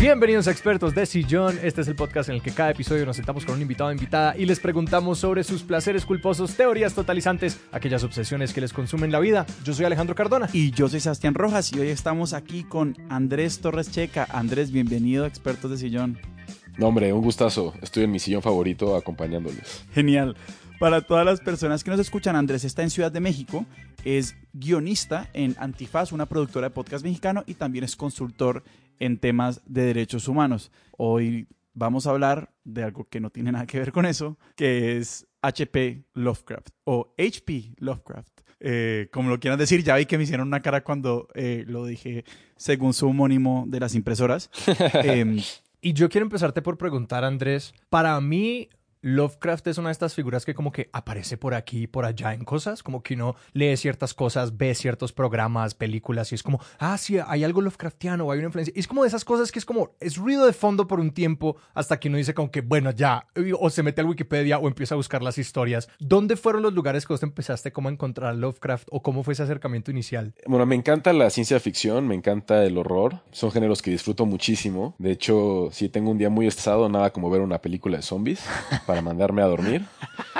Bienvenidos a Expertos de Sillón. Este es el podcast en el que cada episodio nos sentamos con un invitado o invitada y les preguntamos sobre sus placeres culposos, teorías totalizantes, aquellas obsesiones que les consumen la vida. Yo soy Alejandro Cardona. Y yo soy Sebastián Rojas y hoy estamos aquí con Andrés Torres Checa. Andrés, bienvenido a Expertos de Sillón. No, hombre, un gustazo. Estoy en mi sillón favorito acompañándoles. Genial. Para todas las personas que nos escuchan, Andrés está en Ciudad de México, es guionista en Antifaz, una productora de podcast mexicano, y también es consultor en temas de derechos humanos. Hoy vamos a hablar de algo que no tiene nada que ver con eso, que es HP Lovecraft o HP Lovecraft. Eh, como lo quieran decir, ya vi que me hicieron una cara cuando eh, lo dije según su homónimo de las impresoras. Em, y yo quiero empezarte por preguntar, Andrés, para mí Lovecraft es una de estas figuras que como que aparece por aquí y por allá en cosas, como que uno lee ciertas cosas, ve ciertos programas, películas y es como, ah, sí, hay algo Lovecraftiano o hay una influencia. Y es como de esas cosas que es como, es ruido de fondo por un tiempo hasta que uno dice como que, bueno, ya, o se mete al Wikipedia o empieza a buscar las historias. ¿Dónde fueron los lugares que vos empezaste como a encontrar Lovecraft o cómo fue ese acercamiento inicial? Bueno, me encanta la ciencia ficción, me encanta el horror, son géneros que disfruto muchísimo. De hecho, si tengo un día muy estresado, nada como ver una película de zombies para mandarme a dormir.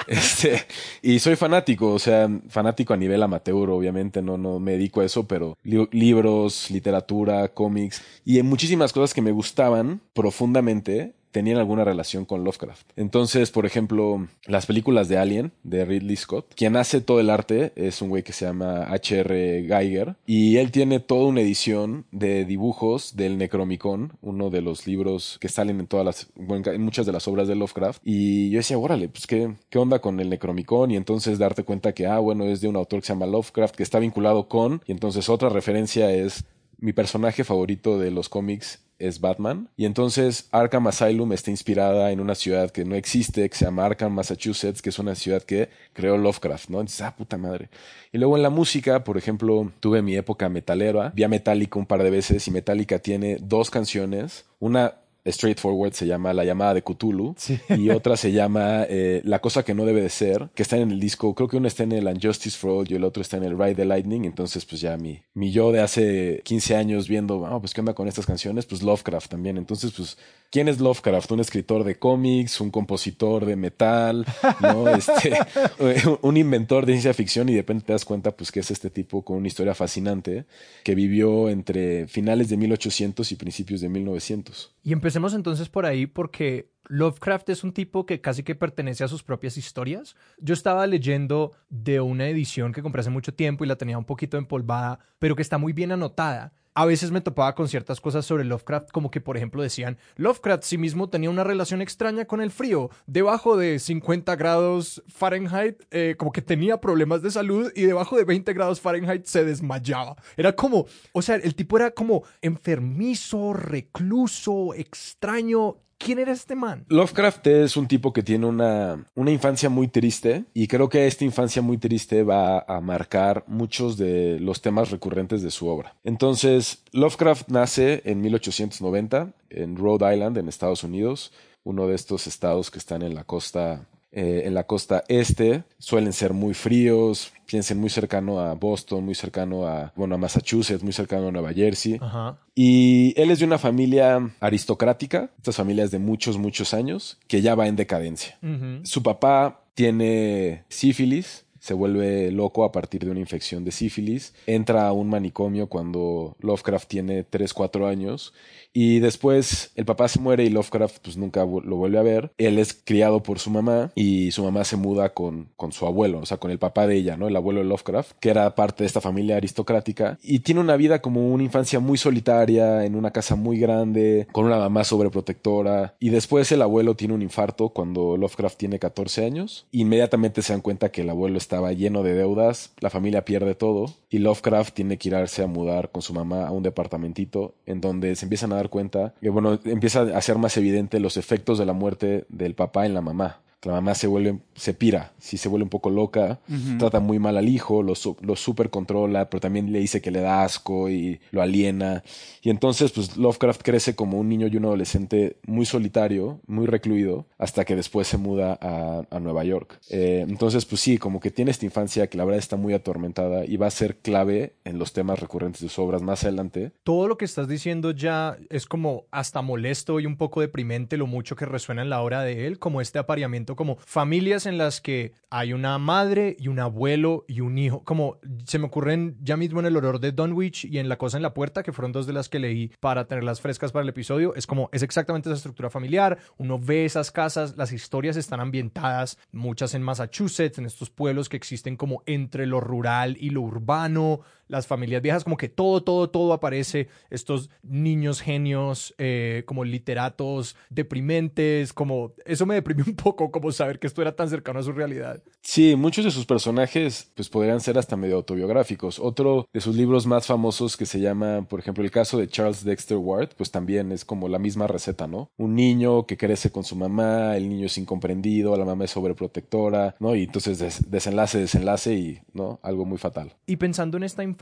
Este, y soy fanático, o sea, fanático a nivel amateur, obviamente, no, no me dedico a eso, pero libros, literatura, cómics y muchísimas cosas que me gustaban profundamente tenían alguna relación con Lovecraft. Entonces, por ejemplo, las películas de Alien, de Ridley Scott, quien hace todo el arte es un güey que se llama H.R. Geiger y él tiene toda una edición de dibujos del Necromicon, uno de los libros que salen en todas las, en muchas de las obras de Lovecraft. Y yo decía, órale, pues qué, qué onda con el Necromicon y entonces darte cuenta que, ah, bueno, es de un autor que se llama Lovecraft, que está vinculado con, y entonces otra referencia es mi personaje favorito de los cómics es Batman. Y entonces Arkham Asylum está inspirada en una ciudad que no existe, que se llama Arkham, Massachusetts, que es una ciudad que creó Lovecraft, ¿no? Entonces, ah, puta madre. Y luego en la música, por ejemplo, tuve mi época metalera, vi a Metallica un par de veces y Metallica tiene dos canciones, una straightforward se llama La llamada de Cthulhu y otra se llama eh, La cosa que no debe de ser, que está en el disco, creo que uno está en el Unjustice for All y el otro está en el Ride the Lightning, entonces pues ya mi, mi yo de hace 15 años viendo, ah, pues qué onda con estas canciones, pues Lovecraft también, entonces pues ¿quién es Lovecraft? Un escritor de cómics, un compositor de metal, ¿no? Este, un inventor de ciencia ficción. Y de repente te das cuenta pues que es este tipo con una historia fascinante que vivió entre finales de 1800 y principios de 1900. Y empecemos entonces por ahí porque Lovecraft es un tipo que casi que pertenece a sus propias historias. Yo estaba leyendo de una edición que compré hace mucho tiempo y la tenía un poquito empolvada, pero que está muy bien anotada a veces me topaba con ciertas cosas sobre Lovecraft, como que por ejemplo decían, Lovecraft sí mismo tenía una relación extraña con el frío, debajo de 50 grados Fahrenheit, eh, como que tenía problemas de salud y debajo de 20 grados Fahrenheit se desmayaba. Era como, o sea, el tipo era como enfermizo, recluso, extraño, ¿Quién era este man? Lovecraft es un tipo que tiene una, una infancia muy triste y creo que esta infancia muy triste va a marcar muchos de los temas recurrentes de su obra. Entonces, Lovecraft nace en 1890 en Rhode Island, en Estados Unidos, uno de estos estados que están en la costa eh, en la costa este suelen ser muy fríos, piensen muy cercano a Boston, muy cercano a, bueno, a Massachusetts, muy cercano a Nueva Jersey. Y él es de una familia aristocrática, estas familias de muchos, muchos años, que ya va en decadencia. Su papá tiene sífilis, se vuelve loco a partir de una infección de sífilis, entra a un manicomio cuando Lovecraft tiene 3, 4 años y después el papá se muere y Lovecraft pues nunca lo vuelve a ver. Él es criado por su mamá y su mamá se muda con, con su abuelo, o sea, con el papá de ella, ¿no? El abuelo de Lovecraft, que era parte de esta familia aristocrática. Y tiene una vida como una infancia muy solitaria, en una casa muy grande, con una mamá sobreprotectora. Y después el abuelo tiene un infarto cuando Lovecraft tiene 14 años. Inmediatamente se dan cuenta que el abuelo estaba lleno de deudas, la familia pierde todo y Lovecraft tiene que irse a mudar con su mamá a un departamentito en donde se empiezan a dar cuenta que, bueno, empieza a ser más evidente los efectos de la muerte del papá en la mamá. La mamá se vuelve, se pira, sí se vuelve un poco loca, trata muy mal al hijo, lo, lo super controla, pero también le dice que le da asco y lo aliena. Y entonces, pues Lovecraft crece como un niño y un adolescente muy solitario, muy recluido, hasta que después se muda a, a Nueva York. Eh, entonces, pues sí, como que tiene esta infancia que la verdad está muy atormentada y va a ser clave en los temas recurrentes de sus obras más adelante. Todo lo que estás diciendo ya es como hasta molesto y un poco deprimente lo mucho que resuena en la obra de él, como este apareamiento, como familias en las que hay una madre y un abuelo y un hijo, como se me ocurren ya mismo en el horror de Dunwich y en La cosa en la puerta, que fueron dos de las que leí para tenerlas frescas para el episodio, es como, es exactamente esa estructura familiar, uno ve esas casas, las historias están ambientadas, muchas en Massachusetts, en estos pueblos que existen como entre lo rural y lo urbano, las familias viejas, como que todo, todo, todo aparece, estos niños genios, eh, como literatos deprimentes, como eso me deprimió un poco, como saber que esto era tan cercano a su realidad. Sí, muchos de sus personajes pues podrían ser hasta medio autobiográficos. Otro de sus libros más famosos que se llama, por ejemplo, el caso de Charles Dexter Ward, pues también es como la misma receta, ¿no? Un niño que crece con su mamá, el niño es incomprendido, la mamá es sobreprotectora, ¿no? Y entonces desenlace, desenlace y, ¿no? Algo muy fatal. Y pensando en esta infancia,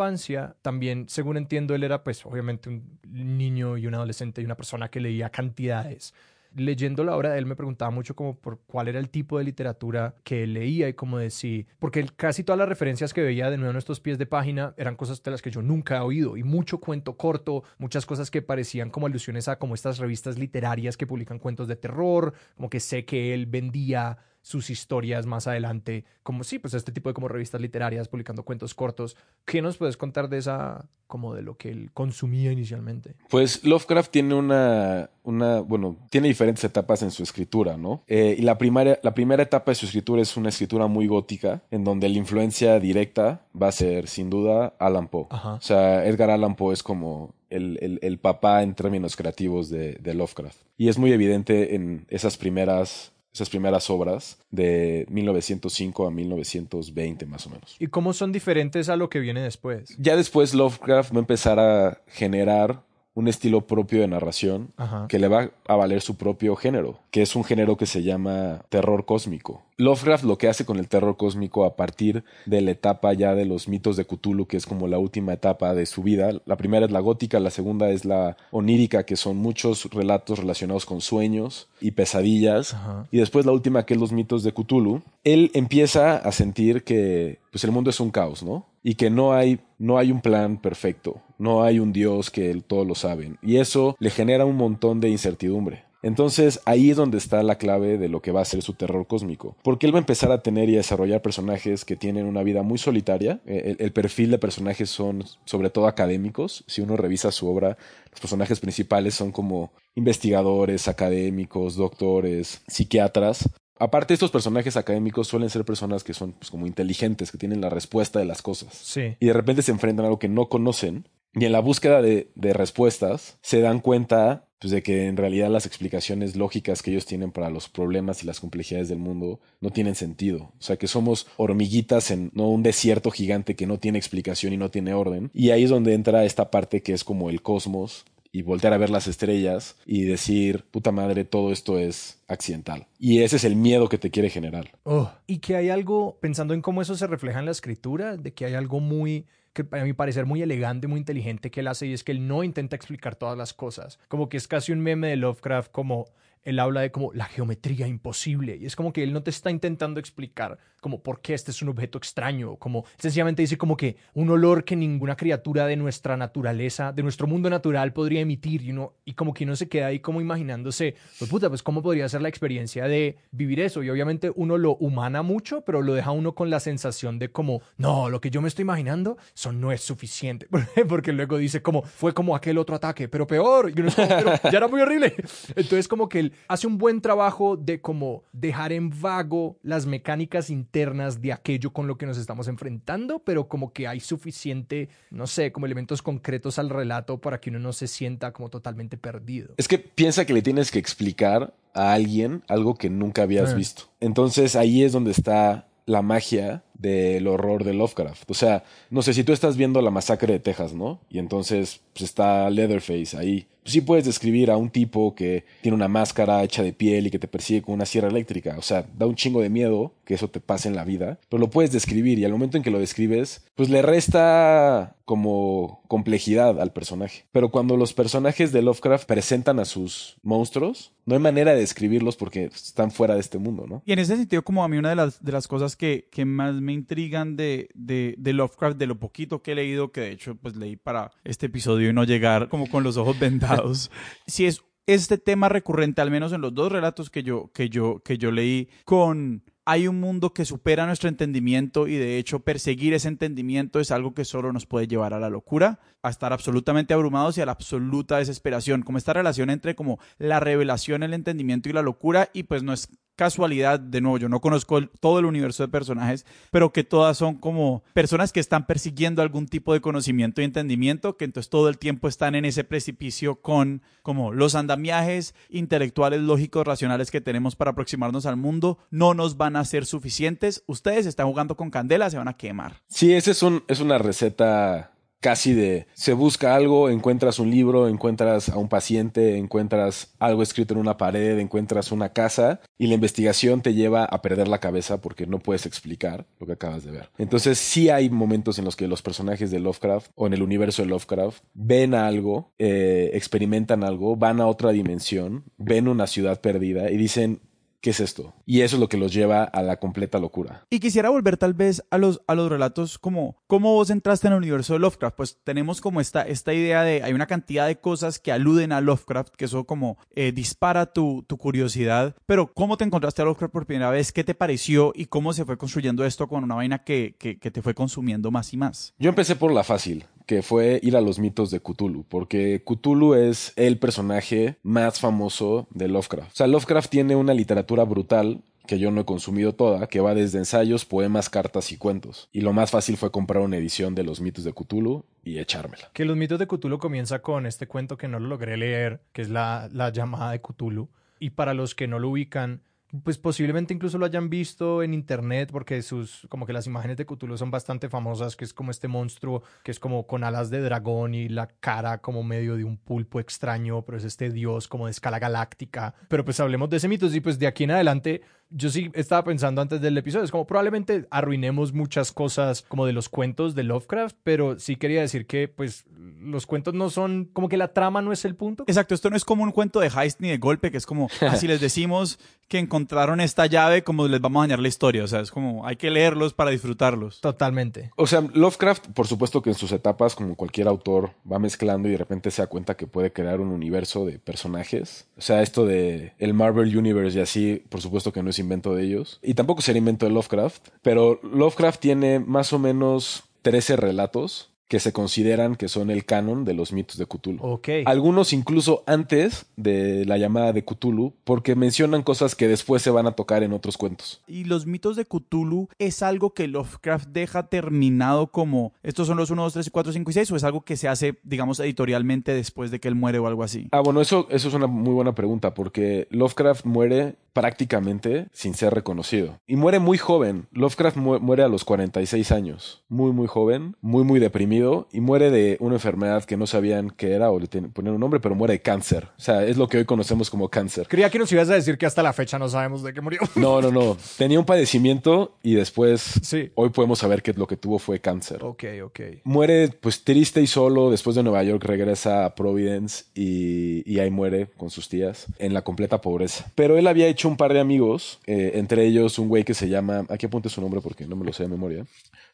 también, según entiendo, él era pues obviamente un niño y un adolescente y una persona que leía cantidades. Leyendo la obra de él me preguntaba mucho como por cuál era el tipo de literatura que leía y como decía, porque casi todas las referencias que veía de nuevo en estos pies de página eran cosas de las que yo nunca he oído y mucho cuento corto, muchas cosas que parecían como alusiones a como estas revistas literarias que publican cuentos de terror, como que sé que él vendía sus historias más adelante, como sí, pues este tipo de como revistas literarias publicando cuentos cortos. ¿Qué nos puedes contar de esa, como de lo que él consumía inicialmente? Pues Lovecraft tiene una, una bueno, tiene diferentes etapas en su escritura, ¿no? Eh, y la primera, la primera etapa de su escritura es una escritura muy gótica, en donde la influencia directa va a ser, sin duda, Alan Poe. O sea, Edgar Allan Poe es como el, el, papá en términos creativos de, de Lovecraft. Y es muy evidente en esas primeras esas primeras obras de 1905 a 1920 más o menos. ¿Y cómo son diferentes a lo que viene después? Ya después Lovecraft va a empezar a generar un estilo propio de narración que le va a valer su propio género, que es un género que se llama terror cósmico. Lovecraft lo que hace con el terror cósmico a partir de la etapa ya de los mitos de Cthulhu, que es como la última etapa de su vida. La primera es la gótica, la segunda es la onírica, que son muchos relatos relacionados con sueños y pesadillas. Y después la última, que es los mitos de Cthulhu. Él empieza a sentir que pues el mundo es un caos, ¿no? Y que no hay, no hay un plan perfecto, no hay un Dios que él todo lo sabe. Y eso le genera un montón de incertidumbre. Entonces ahí es donde está la clave de lo que va a ser su terror cósmico. Porque él va a empezar a tener y a desarrollar personajes que tienen una vida muy solitaria. Eh, el, perfil de personajes son sobre todo académicos. Si uno revisa su obra, los personajes principales son como investigadores, académicos, doctores, psiquiatras. Aparte, estos personajes académicos suelen ser personas que son pues, como inteligentes, que tienen la respuesta de las cosas. Sí. Y de repente se enfrentan a algo que no conocen. Y en la búsqueda de, de respuestas se dan cuenta pues, de que en realidad las explicaciones lógicas que ellos tienen para los problemas y las complejidades del mundo no tienen sentido. O sea, que somos hormiguitas en ¿no? un desierto gigante que no tiene explicación y no tiene orden. Y ahí es donde entra esta parte que es como el cosmos y voltear a ver las estrellas y decir, puta madre, todo esto es accidental. Y ese es el miedo que te quiere generar. Oh, y que hay algo, pensando en cómo eso se refleja en la escritura, de que hay algo muy que a mi parecer muy elegante, muy inteligente que él hace y es que él no intenta explicar todas las cosas. Como que es casi un meme de Lovecraft como él habla de como la geometría imposible y es como que él no te está intentando explicar como por qué este es un objeto extraño, como sencillamente dice como que un olor que ninguna criatura de nuestra naturaleza, de nuestro mundo natural podría emitir y, uno, y como que uno se queda ahí como imaginándose, pues puta, pues cómo podría ser la experiencia de vivir eso y obviamente uno lo humana mucho, pero lo deja uno con la sensación de como, no, lo que yo me estoy imaginando, eso no es suficiente, porque luego dice como, fue como aquel otro ataque, pero peor, y uno pero ya era muy horrible. Entonces como que él hace un buen trabajo de como dejar en vago las mecánicas internas de aquello con lo que nos estamos enfrentando, pero como que hay suficiente, no sé, como elementos concretos al relato para que uno no se sienta como totalmente perdido. Es que piensa que le tienes que explicar a alguien algo que nunca habías ah. visto. Entonces ahí es donde está la magia del horror de Lovecraft. O sea, no sé, si tú estás viendo la masacre de Texas, ¿no? Y entonces pues, está Leatherface ahí sí puedes describir a un tipo que tiene una máscara hecha de piel y que te persigue con una sierra eléctrica. O sea, da un chingo de miedo que eso te pase en la vida, pero lo puedes describir y al momento en que lo describes, pues le resta como complejidad al personaje. Pero cuando los personajes de Lovecraft presentan a sus monstruos, no hay manera de describirlos porque están fuera de este mundo, ¿no? Y en ese sentido, como a mí una de las, de las cosas que, que más me intrigan de, de, de, Lovecraft, de lo poquito que he leído, que de hecho pues leí para este episodio y no llegar como con los ojos vendados, si es este tema recurrente, al menos en los dos relatos que yo, que yo, que yo leí, con hay un mundo que supera nuestro entendimiento y de hecho perseguir ese entendimiento es algo que solo nos puede llevar a la locura, a estar absolutamente abrumados y a la absoluta desesperación, como esta relación entre como la revelación, el entendimiento y la locura y pues no es casualidad, de nuevo, yo no conozco todo el universo de personajes, pero que todas son como personas que están persiguiendo algún tipo de conocimiento y entendimiento, que entonces todo el tiempo están en ese precipicio con como los andamiajes intelectuales, lógicos, racionales que tenemos para aproximarnos al mundo, no nos van a ser suficientes. Ustedes están jugando con candela, se van a quemar. Sí, esa es, un, es una receta casi de se busca algo, encuentras un libro, encuentras a un paciente, encuentras algo escrito en una pared, encuentras una casa y la investigación te lleva a perder la cabeza porque no puedes explicar lo que acabas de ver. Entonces sí hay momentos en los que los personajes de Lovecraft o en el universo de Lovecraft ven algo, eh, experimentan algo, van a otra dimensión, ven una ciudad perdida y dicen ¿qué es esto? Y eso es lo que los lleva a la completa locura. Y quisiera volver tal vez a los, a los relatos como, ¿cómo vos entraste en el universo de Lovecraft? Pues tenemos como esta, esta idea de, hay una cantidad de cosas que aluden a Lovecraft, que eso como eh, dispara tu, tu curiosidad, pero ¿cómo te encontraste a Lovecraft por primera vez? ¿Qué te pareció? ¿Y cómo se fue construyendo esto con una vaina que, que, que te fue consumiendo más y más? Yo empecé por la fácil que fue ir a los mitos de Cthulhu, porque Cthulhu es el personaje más famoso de Lovecraft. O sea, Lovecraft tiene una literatura brutal que yo no he consumido toda, que va desde ensayos, poemas, cartas y cuentos. Y lo más fácil fue comprar una edición de los mitos de Cthulhu y echármela. Que los mitos de Cthulhu comienza con este cuento que no lo logré leer, que es la, la llamada de Cthulhu. Y para los que no lo ubican, pues posiblemente incluso lo hayan visto en internet porque sus como que las imágenes de Cthulhu son bastante famosas, que es como este monstruo que es como con alas de dragón y la cara como medio de un pulpo extraño, pero es este dios como de escala galáctica. Pero pues hablemos de ese mito y pues de aquí en adelante yo sí estaba pensando antes del episodio, es como probablemente arruinemos muchas cosas como de los cuentos de Lovecraft, pero sí quería decir que pues los cuentos no son, como que la trama no es el punto. Exacto, esto no es como un cuento de heist ni de golpe, que es como, así les decimos que encontraron esta llave, como les vamos a dañar la historia, o sea, es como, hay que leerlos para disfrutarlos. Totalmente. O sea, Lovecraft, por supuesto que en sus etapas, como cualquier autor, va mezclando y de repente se da cuenta que puede crear un universo de personajes. O sea, esto de el Marvel Universe y así, por supuesto que no es invento de ellos. Y tampoco sería invento de Lovecraft. Pero Lovecraft tiene más o menos 13 relatos que se consideran que son el canon de los mitos de Cthulhu. Okay. Algunos incluso antes de la llamada de Cthulhu, porque mencionan cosas que después se van a tocar en otros cuentos. ¿Y los mitos de Cthulhu es algo que Lovecraft deja terminado como estos son los 1, 2, 3, 4, 5 y 6 o es algo que se hace, digamos, editorialmente después de que él muere o algo así? Ah, bueno, eso, eso es una muy buena pregunta, porque Lovecraft muere prácticamente sin ser reconocido. Y muere muy joven. Lovecraft muere a los 46 años. Muy, muy joven, muy, muy deprimido y muere de una enfermedad que no sabían qué era o le ponían un nombre, pero muere de cáncer. O sea, es lo que hoy conocemos como cáncer. Creía que nos ibas a decir que hasta la fecha no sabemos de qué murió. No, no, no. Tenía un padecimiento y después sí. hoy podemos saber que lo que tuvo fue cáncer. Ok, ok. Muere pues triste y solo. Después de Nueva York regresa a Providence y, y ahí muere con sus tías en la completa pobreza. Pero él había hecho un par de amigos, eh, entre ellos un güey que se llama, aquí apunte su nombre porque no me lo sé de memoria,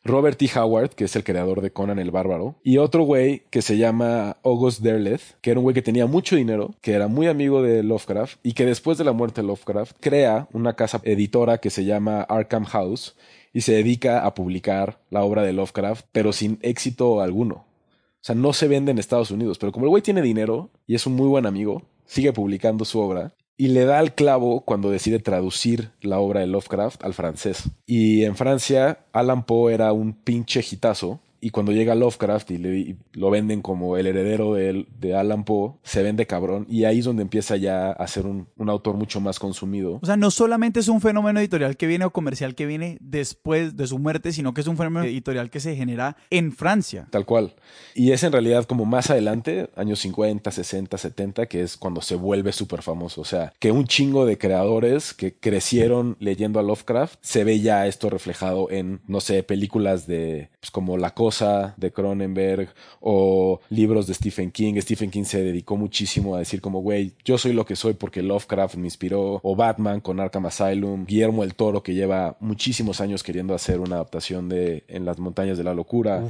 Robert T. Howard, que es el creador de Conan el Bárbaro, y otro güey que se llama August Derleth, que era un güey que tenía mucho dinero, que era muy amigo de Lovecraft y que después de la muerte de Lovecraft crea una casa editora que se llama Arkham House y se dedica a publicar la obra de Lovecraft, pero sin éxito alguno. O sea, no se vende en Estados Unidos, pero como el güey tiene dinero y es un muy buen amigo, sigue publicando su obra y le da al clavo cuando decide traducir la obra de Lovecraft al francés. Y en Francia, Alan Poe era un pinche hitazo Y cuando llega Lovecraft y, le, y lo venden como el heredero de, de Alan Poe, se vende cabrón. Y ahí es donde empieza ya a ser un, un autor mucho más consumido. O sea, no solamente es un fenómeno editorial que viene o comercial que viene después de su muerte, sino que es un fenómeno editorial que se genera en Francia. Tal cual. Y es en realidad como más adelante, años 50, 60, 70, que es cuando se vuelve súper famoso. O sea, que un chingo de creadores que crecieron leyendo a Lovecraft, se ve ya esto reflejado en, no sé, películas de, pues como La Cosa de Cronenberg o libros de Stephen King. Stephen King se dedicó muchísimo a decir como, güey, yo soy lo que soy porque Lovecraft me inspiró, o Batman con Arkham Asylum, Guillermo el Toro que lleva muchísimos años queriendo hacer una adaptación de En las montañas de la locura,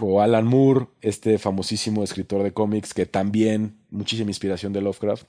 o Alan Moore, este famosísimo escritor de cómics que también muchísima inspiración de Lovecraft.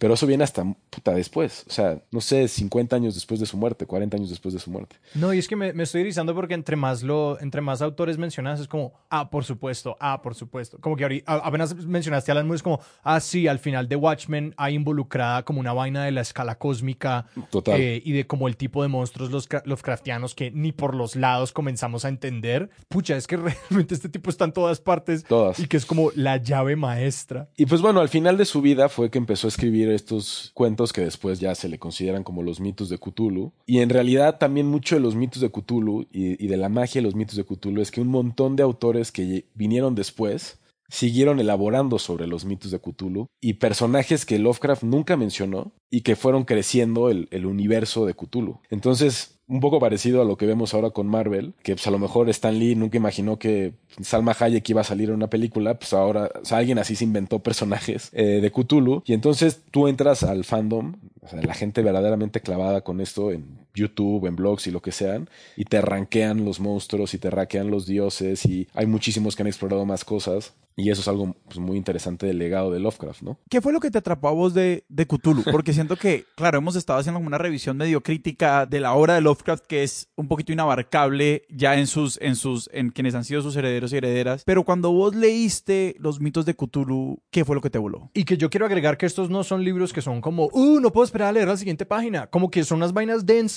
Pero eso viene hasta puta después. O sea, no sé, 50 años después de su muerte, 40 años después de su muerte. No, y es que me, me estoy erizando porque entre más lo, entre más autores mencionas es como, ah, por supuesto, ah, por supuesto. Como que ahorita, apenas mencionaste a Alan Moore, es como, ah, sí, al final de Watchmen hay involucrada como una vaina de la escala cósmica. Total. eh, y de como el tipo de monstruos los Lovecraftianos que ni por los lados comenzamos a entender. Pucha, es que realmente este tipo está en todas partes. Todas. Y que es como la llave maestra. Y pues bueno, al final de su vida fue que empezó a escribir estos cuentos que después ya se le consideran como los mitos de Cthulhu. Y en realidad también mucho de los mitos de Cthulhu y, de la magia de los mitos de Cthulhu es que un montón de autores que vinieron después siguieron elaborando sobre los mitos de Cthulhu y personajes que Lovecraft nunca mencionó y que fueron creciendo el, el universo de Cthulhu. Entonces, un poco parecido a lo que vemos ahora con Marvel, que pues a lo mejor Stan Lee nunca imaginó que Salma Hayek iba a salir en una película, pues ahora o sea, alguien así se inventó personajes eh, de Cthulhu. Y entonces tú entras al fandom, o sea, la gente verdaderamente clavada con esto en YouTube, en blogs y lo que sean, y te ranquean los monstruos y te ranquean los dioses y hay muchísimos que han explorado más cosas y eso es algo pues, muy interesante del legado de Lovecraft, ¿no? ¿Qué fue lo que te atrapó a vos de, de Cthulhu? Porque siento que, claro, hemos estado haciendo una revisión medio crítica de la obra de Lovecraft que es un poquito inabarcable ya en sus, en sus, en quienes han sido sus herederos y herederas. Pero cuando vos leíste los mitos de Cthulhu, ¿qué fue lo que te voló? Y que yo quiero agregar que estos no son libros que son como, uh, no puedo esperar a leer la siguiente página. Como que son unas vainas densas,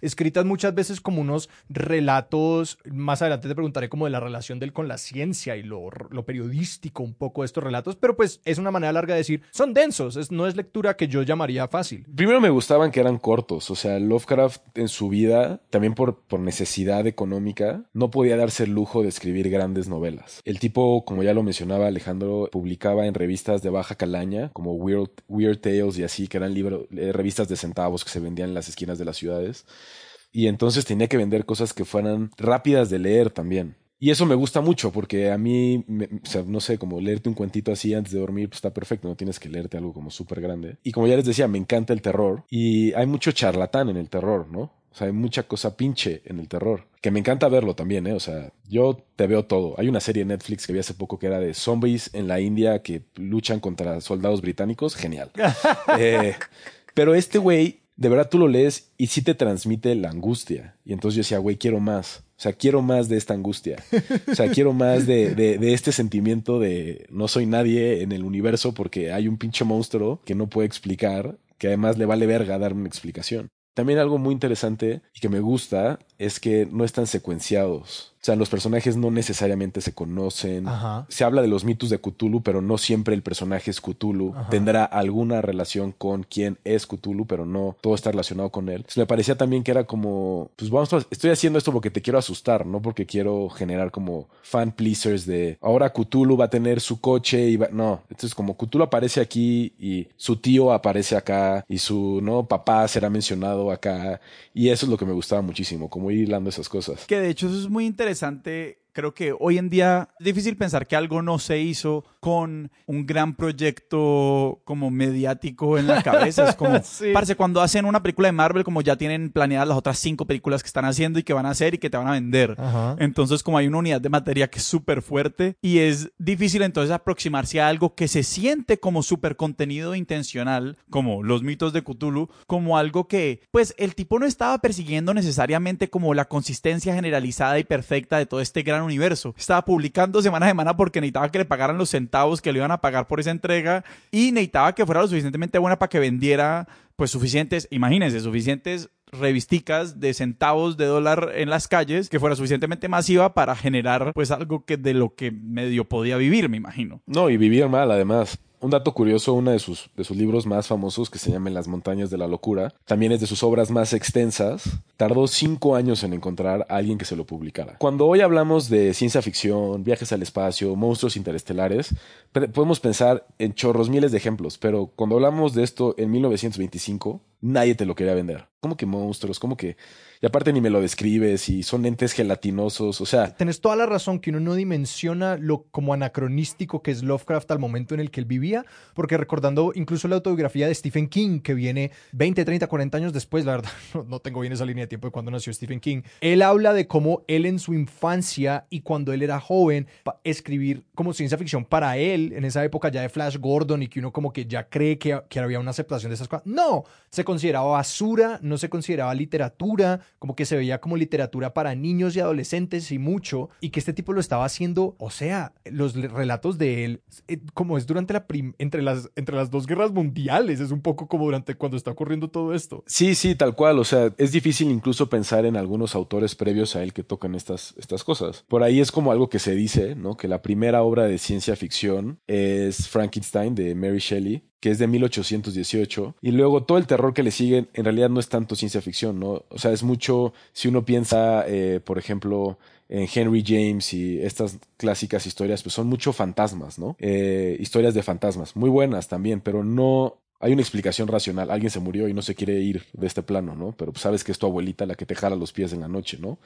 escritas muchas veces como unos relatos. Más adelante te preguntaré como de la relación de él con la ciencia y lo, periodístico un poco de estos relatos. Pero pues es una manera larga de decir, son densos, no es lectura que yo llamaría fácil. Primero me gustaban que eran cortos, o sea, Lovecraft en su vida, también por, necesidad económica, no podía darse el lujo de escribir grandes novelas. El tipo, como ya lo mencionaba Alejandro, publicaba en revistas de baja calaña, como Weird, Weird Tales y así, que eran eh, revistas de centavos que se vendían en las esquinas de las ciudades. Y entonces tenía que vender cosas que fueran rápidas de leer también. Y eso me gusta mucho porque a mí, me, o sea, no sé, como leerte un cuentito así antes de dormir, pues está perfecto, no tienes que leerte algo como súper grande. Y como ya les decía, me encanta el terror y hay mucho charlatán en el terror, ¿no? O sea, hay mucha cosa pinche en el terror. Que me encanta verlo también, ¿eh? O sea, yo te veo todo. Hay una serie en Netflix que vi hace poco que era de zombies en la India que luchan contra soldados británicos. Genial. eh, pero este güey, de verdad tú lo lees y sí te transmite la angustia. Y entonces yo decía, güey, quiero más. O sea, quiero más de esta angustia. O sea, quiero más de, de, este sentimiento de no soy nadie en el universo porque hay un pinche monstruo que no puede explicar, que además le vale verga darme una explicación. También algo muy interesante y que me gusta es que no están secuenciados. Sea, los personajes no necesariamente se conocen. Ajá. Se habla de los mitos de Cthulhu, pero no siempre el personaje es Cthulhu. Ajá. Tendrá alguna relación con quién es Cthulhu, pero no todo está relacionado con él. Entonces me parecía también que era como, pues vamos, a, estoy haciendo esto porque te quiero asustar, no porque quiero generar como fan pleasers de ahora Cthulhu va a tener su coche y va, no. Entonces como Cthulhu aparece aquí y su tío aparece acá y su no papá será mencionado acá y eso es lo que me gustaba muchísimo, como ir hilando esas cosas. Que de hecho eso es muy interesante interesante creo que hoy en día es difícil pensar que algo no se hizo con un gran proyecto como mediático en la cabeza. Es como, Sí. parce, cuando hacen una película de Marvel, como ya tienen planeadas las otras cinco películas que están haciendo y que van a hacer y que te van a vender. Ajá. Entonces, como hay una unidad de materia que es súper fuerte y es difícil entonces aproximarse a algo que se siente como súper contenido intencional, como los mitos de Cthulhu, como algo que, pues, el tipo no estaba persiguiendo necesariamente como la consistencia generalizada y perfecta de todo este gran universo. Estaba publicando semana a semana porque necesitaba que le pagaran los centavos que le iban a pagar por esa entrega y necesitaba que fuera lo suficientemente buena para que vendiera pues suficientes, imagínense, suficientes revisticas de centavos de dólar en las calles que fuera suficientemente masiva para generar pues algo que de lo que medio podía vivir, me imagino. No, y vivir mal además. Un dato curioso, uno de sus, de sus libros más famosos, que se llama las montañas de la locura, también es de sus obras más extensas. Tardó cinco años en encontrar a alguien que se lo publicara. Cuando hoy hablamos de ciencia ficción, viajes al espacio, monstruos interestelares, podemos pensar en chorros miles de ejemplos, pero cuando hablamos de esto en 1925, nadie te lo quería vender. ¿Cómo que monstruos? ¿Cómo que y aparte ni me lo describes y son entes gelatinosos, o sea... Tienes toda la razón que uno no dimensiona lo como anacronístico que es Lovecraft al momento en el que él vivía, porque recordando incluso la autobiografía de Stephen King, que viene 20, 30, 40 años después, la verdad no, tengo bien esa línea de tiempo de cuando nació Stephen King, él habla de cómo él en su infancia y cuando él era joven, escribir como ciencia ficción para él, en esa época ya de Flash Gordon y que uno como que ya cree que, que había una aceptación de esas cosas. No, se consideraba basura, no se consideraba literatura, como que se veía como literatura para niños y adolescentes y mucho, y que este tipo lo estaba haciendo, o sea, los relatos de él, eh, como es durante la entre las entre las dos guerras mundiales, es un poco como durante cuando está ocurriendo todo esto. Sí, sí, tal cual, o sea, es difícil incluso pensar en algunos autores previos a él que tocan estas estas cosas. Por ahí es como algo que se dice, ¿no? Que la primera obra de ciencia ficción es Frankenstein de Mary Shelley que es de 1818, y luego todo el terror que le sigue en realidad no es tanto ciencia ficción, ¿no? O sea, es mucho, si uno piensa, eh, por ejemplo, en Henry James y estas clásicas historias, pues son mucho fantasmas, ¿no? Eh, historias de fantasmas, muy buenas también, pero no hay una explicación racional. Alguien se murió y no se quiere ir de este plano, ¿no? Pero sabes que es tu abuelita la que te jala los pies en la noche, ¿no?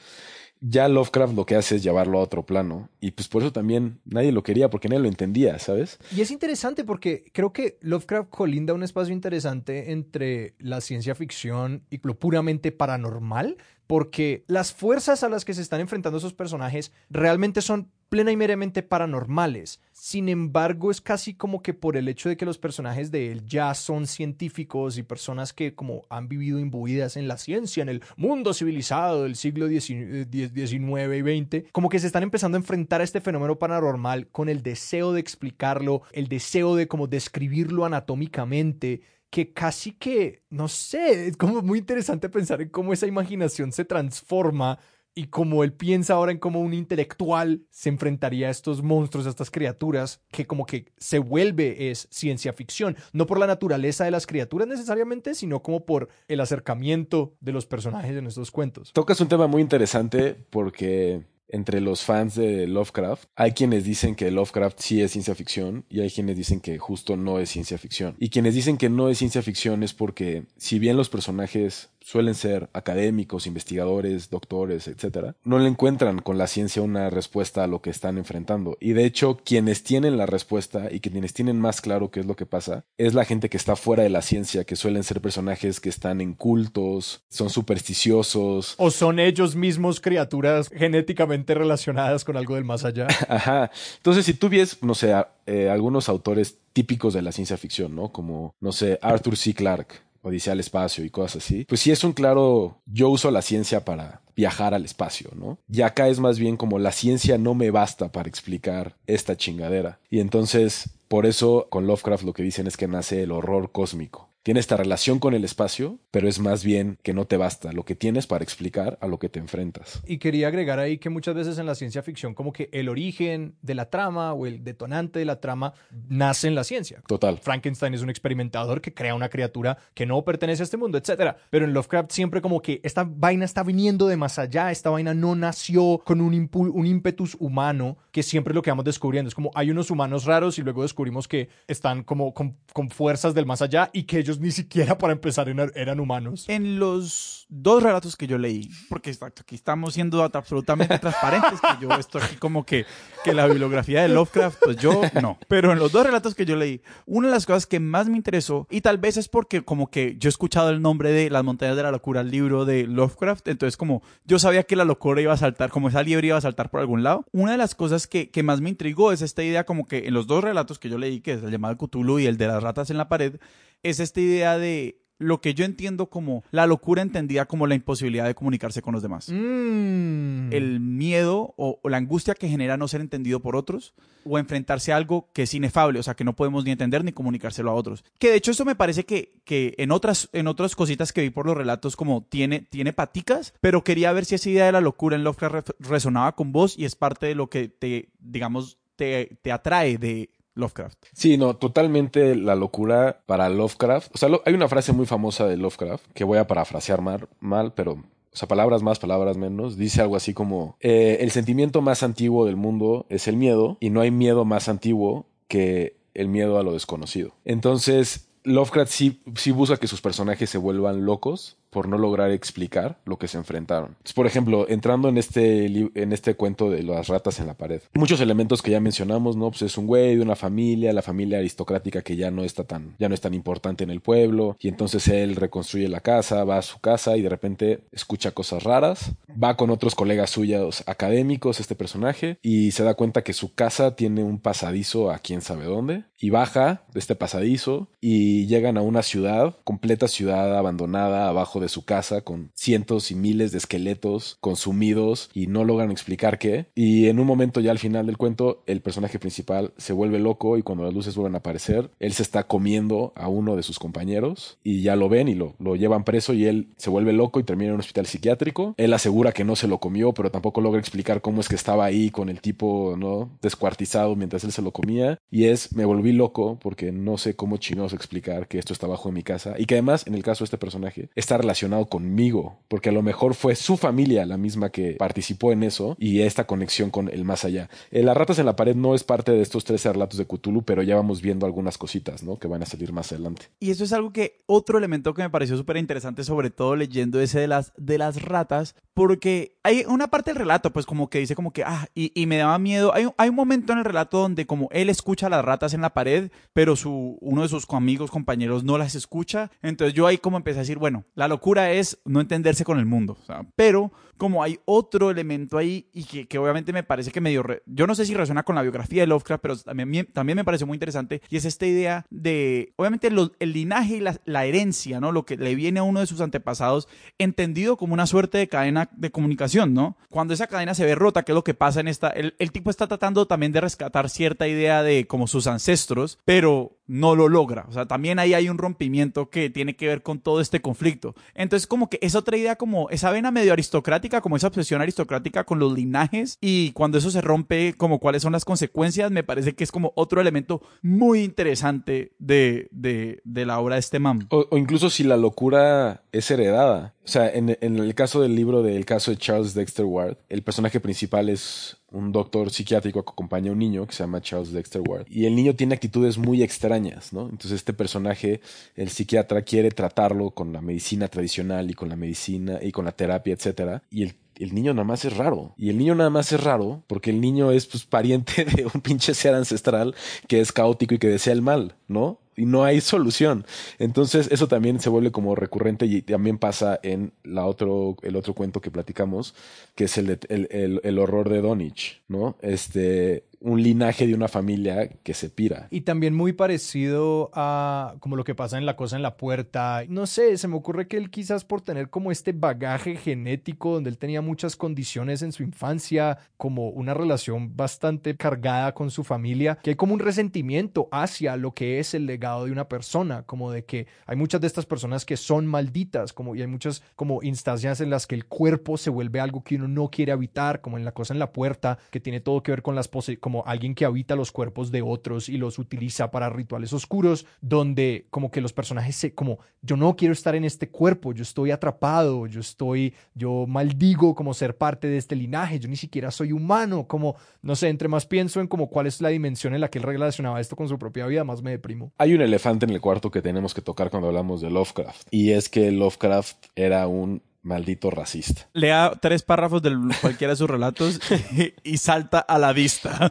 Ya Lovecraft lo que hace es llevarlo a otro plano. Y pues por eso también nadie lo quería, porque nadie lo entendía, ¿sabes? Y es interesante porque creo que Lovecraft colinda un espacio interesante entre la ciencia ficción y lo puramente paranormal, porque las fuerzas a las que se están enfrentando esos personajes realmente son plena y meramente paranormales. Sin embargo, es casi como que por el hecho de que los personajes de él ya son científicos y personas que como han vivido imbuidas en la ciencia, en el mundo civilizado del siglo XIX y XX, como que se están empezando a enfrentar a este fenómeno paranormal con el deseo de explicarlo, el deseo de como describirlo anatómicamente que casi que, no sé, es como muy interesante pensar en cómo esa imaginación se transforma y como él piensa ahora en cómo un intelectual se enfrentaría a estos monstruos, a estas criaturas, que como que se vuelve es ciencia ficción, no por la naturaleza de las criaturas necesariamente, sino como por el acercamiento de los personajes en estos cuentos. Tocas un tema muy interesante porque entre los fans de Lovecraft, hay quienes dicen que Lovecraft sí es ciencia ficción y hay quienes dicen que justo no es ciencia ficción. Y quienes dicen que no es ciencia ficción es porque si bien los personajes suelen ser académicos, investigadores, doctores, etcétera, no le encuentran con la ciencia una respuesta a lo que están enfrentando. Y de hecho, quienes tienen la respuesta y quienes tienen más claro qué es lo que pasa, es la gente que está fuera de la ciencia, que suelen ser personajes que están en cultos, son supersticiosos. O son ellos mismos criaturas genéticamente relacionadas con algo del más allá. Ajá. Entonces, si tú ves, no sé, eh, algunos autores típicos de la ciencia ficción, ¿no? Como, no sé, Arthur C. Clarke Odisea al espacio y cosas así, pues sí es un claro, yo uso la ciencia para viajar al espacio, ¿no? Y acá es más bien como la ciencia no me basta para explicar esta chingadera. Y entonces, por eso con Lovecraft lo que dicen es que nace el horror cósmico tiene esta relación con el espacio, pero es más bien que no te basta lo que tienes para explicar a lo que te enfrentas. Y quería agregar ahí que muchas veces en la ciencia ficción como que el origen de la trama o el detonante de la trama nace en la ciencia. Total. Frankenstein es un experimentador que crea una criatura que no pertenece a este mundo, etc. Pero en Lovecraft siempre como que esta vaina está viniendo de más allá, esta vaina no nació con un, un ímpetus humano, que siempre lo que vamos descubriendo. Es como hay unos humanos raros y luego descubrimos que están como con, con fuerzas del más allá y que ellos ni siquiera para empezar eran humanos. En los dos relatos que yo leí, porque aquí estamos siendo absolutamente transparentes, que yo estoy aquí como que, que la bibliografía de Lovecraft, pues yo no. Pero en los dos relatos que yo leí, una de las cosas que más me interesó, y tal vez es porque como que yo he escuchado el nombre de Las montañas de la locura, el libro de Lovecraft, entonces como yo sabía que la locura iba a saltar, como esa liebre iba a saltar por algún lado. Una de las cosas que, que más me intrigó es esta idea como que en los dos relatos que yo leí, que es el llamado Cthulhu y el de las ratas en la pared, es esta idea de lo que yo entiendo como la locura entendida como la imposibilidad de comunicarse con los demás. Mm. El miedo o, o la angustia que genera no ser entendido por otros o enfrentarse a algo que es inefable, o sea, que no podemos ni entender ni comunicárselo a otros. Que de hecho eso me parece que, que en, otras, en otras cositas que vi por los relatos como tiene, tiene paticas, pero quería ver si esa idea de la locura en Lovecraft re- resonaba con vos y es parte de lo que te, digamos, te, te atrae de Lovecraft. Sí, no, totalmente la locura para Lovecraft. O sea, hay una frase muy famosa de Lovecraft que voy a parafrasear mal, mal pero, o sea, palabras más, palabras menos. Dice algo así como, eh, el sentimiento más antiguo del mundo es el miedo y no hay miedo más antiguo que el miedo a lo desconocido. Entonces, Lovecraft sí, sí busca que sus personajes se vuelvan locos por no lograr explicar lo que se enfrentaron. Por ejemplo, entrando en este, en este cuento de las ratas en la pared, muchos elementos que ya mencionamos, ¿no? Pues es un güey de una familia, la familia aristocrática que ya no está tan, ya no es tan importante en el pueblo, y entonces él reconstruye la casa, va a su casa y de repente escucha cosas raras, va con otros colegas suyos académicos, este personaje, y se da cuenta que su casa tiene un pasadizo a quién sabe dónde, y baja de este pasadizo y llegan a una ciudad, completa ciudad abandonada abajo de su casa con cientos y miles de esqueletos consumidos y no logran explicar qué. Y en un momento ya al final del cuento el personaje principal se vuelve loco y cuando las luces vuelven a aparecer, él se está comiendo a uno de sus compañeros y ya lo ven y lo, lo llevan preso y él se vuelve loco y termina en un hospital psiquiátrico. Él asegura que no se lo comió, pero tampoco logra explicar cómo es que estaba ahí con el tipo, ¿no? Descuartizado mientras él se lo comía. Y es, me volví loco porque no sé cómo chinos explicar que esto está abajo de mi casa y que además, en el caso de este personaje, está relacionado conmigo, porque a lo mejor fue su familia la misma que participó en eso y esta conexión con el más allá. Eh, Las ratas en la pared no es parte de estos 13 relatos de Cthulhu, pero ya vamos viendo algunas cositas, ¿no? Que van a salir más adelante. Y eso es algo que, otro elemento que me pareció súper interesante, sobre todo leyendo ese de las, de las ratas, porque hay una parte del relato, pues como que dice como que, ah, y, y me daba miedo. Hay, hay un momento en el relato donde como él escucha las ratas en la pared, pero su, uno de sus amigos, compañeros, no las escucha. Entonces yo ahí como empecé a decir, bueno, la locura es no entenderse con el mundo. pero como hay otro elemento ahí y que, obviamente me parece que medio... yo no sé si resuena con la biografía de Lovecraft, pero también, también me pareció muy interesante y es esta idea de, obviamente, el linaje y la, la herencia, ¿no? Lo que le viene a uno de sus antepasados entendido como una suerte de cadena de comunicación, ¿no? Cuando esa cadena se ve rota, que es lo que pasa en esta... El, el tipo está tratando también de rescatar cierta idea de como sus ancestros, pero no lo logra. O sea, también ahí hay un rompimiento que tiene que ver con todo este conflicto. Entonces, como que es otra idea como esa vena medio aristocrática, como esa obsesión aristocrática con los linajes y cuando eso se rompe, como cuáles son las consecuencias, me parece que es como otro elemento muy interesante de, de, de la obra de este man. O, incluso si la locura es heredada. O sea, en, en el caso del libro del caso de Charles Dexter Ward, el personaje principal es un doctor psiquiátrico que acompaña a un niño que se llama Charles Dexter Ward. Y el niño tiene actitudes muy extrañas, ¿no? Entonces este personaje, el psiquiatra, quiere tratarlo con la medicina tradicional y con la medicina y con la terapia, etcétera. Y el el niño nada más es raro. Y el niño nada más es raro porque el niño es pues pariente de un pinche ser ancestral que es caótico y que desea el mal, ¿no? Y no hay solución. Entonces, eso también se vuelve como recurrente y también pasa en la otro, el otro cuento que platicamos, que es el, de, el, el, el horror de Donich, ¿no? Este, un linaje de una familia que se pira. Y también muy parecido a como lo que pasa en La Cosa en la Puerta. No sé, se me ocurre que él quizás por tener como este bagaje genético donde él tenía muchas condiciones en su infancia, como una relación bastante cargada con su familia, que hay como un resentimiento hacia lo que es el legado de una persona, como de que hay muchas de estas personas que son malditas, como y hay muchas como instancias en las que el cuerpo se vuelve algo que uno no quiere habitar, como en La Cosa en la Puerta, que tiene todo que ver con las pose como alguien que habita los cuerpos de otros y los utiliza para rituales oscuros, donde como que los personajes se, como, yo no quiero estar en este cuerpo, yo estoy atrapado, yo estoy, yo maldigo como ser parte de este linaje, yo ni siquiera soy humano, como, no sé, entre más pienso en como cuál es la dimensión en la que él relacionaba esto con su propia vida, más me deprimo. Hay un elefante en el cuarto que tenemos que tocar cuando hablamos de Lovecraft, y es que Lovecraft era un maldito racista. Lea tres párrafos de cualquiera de sus relatos y, y salta a la vista.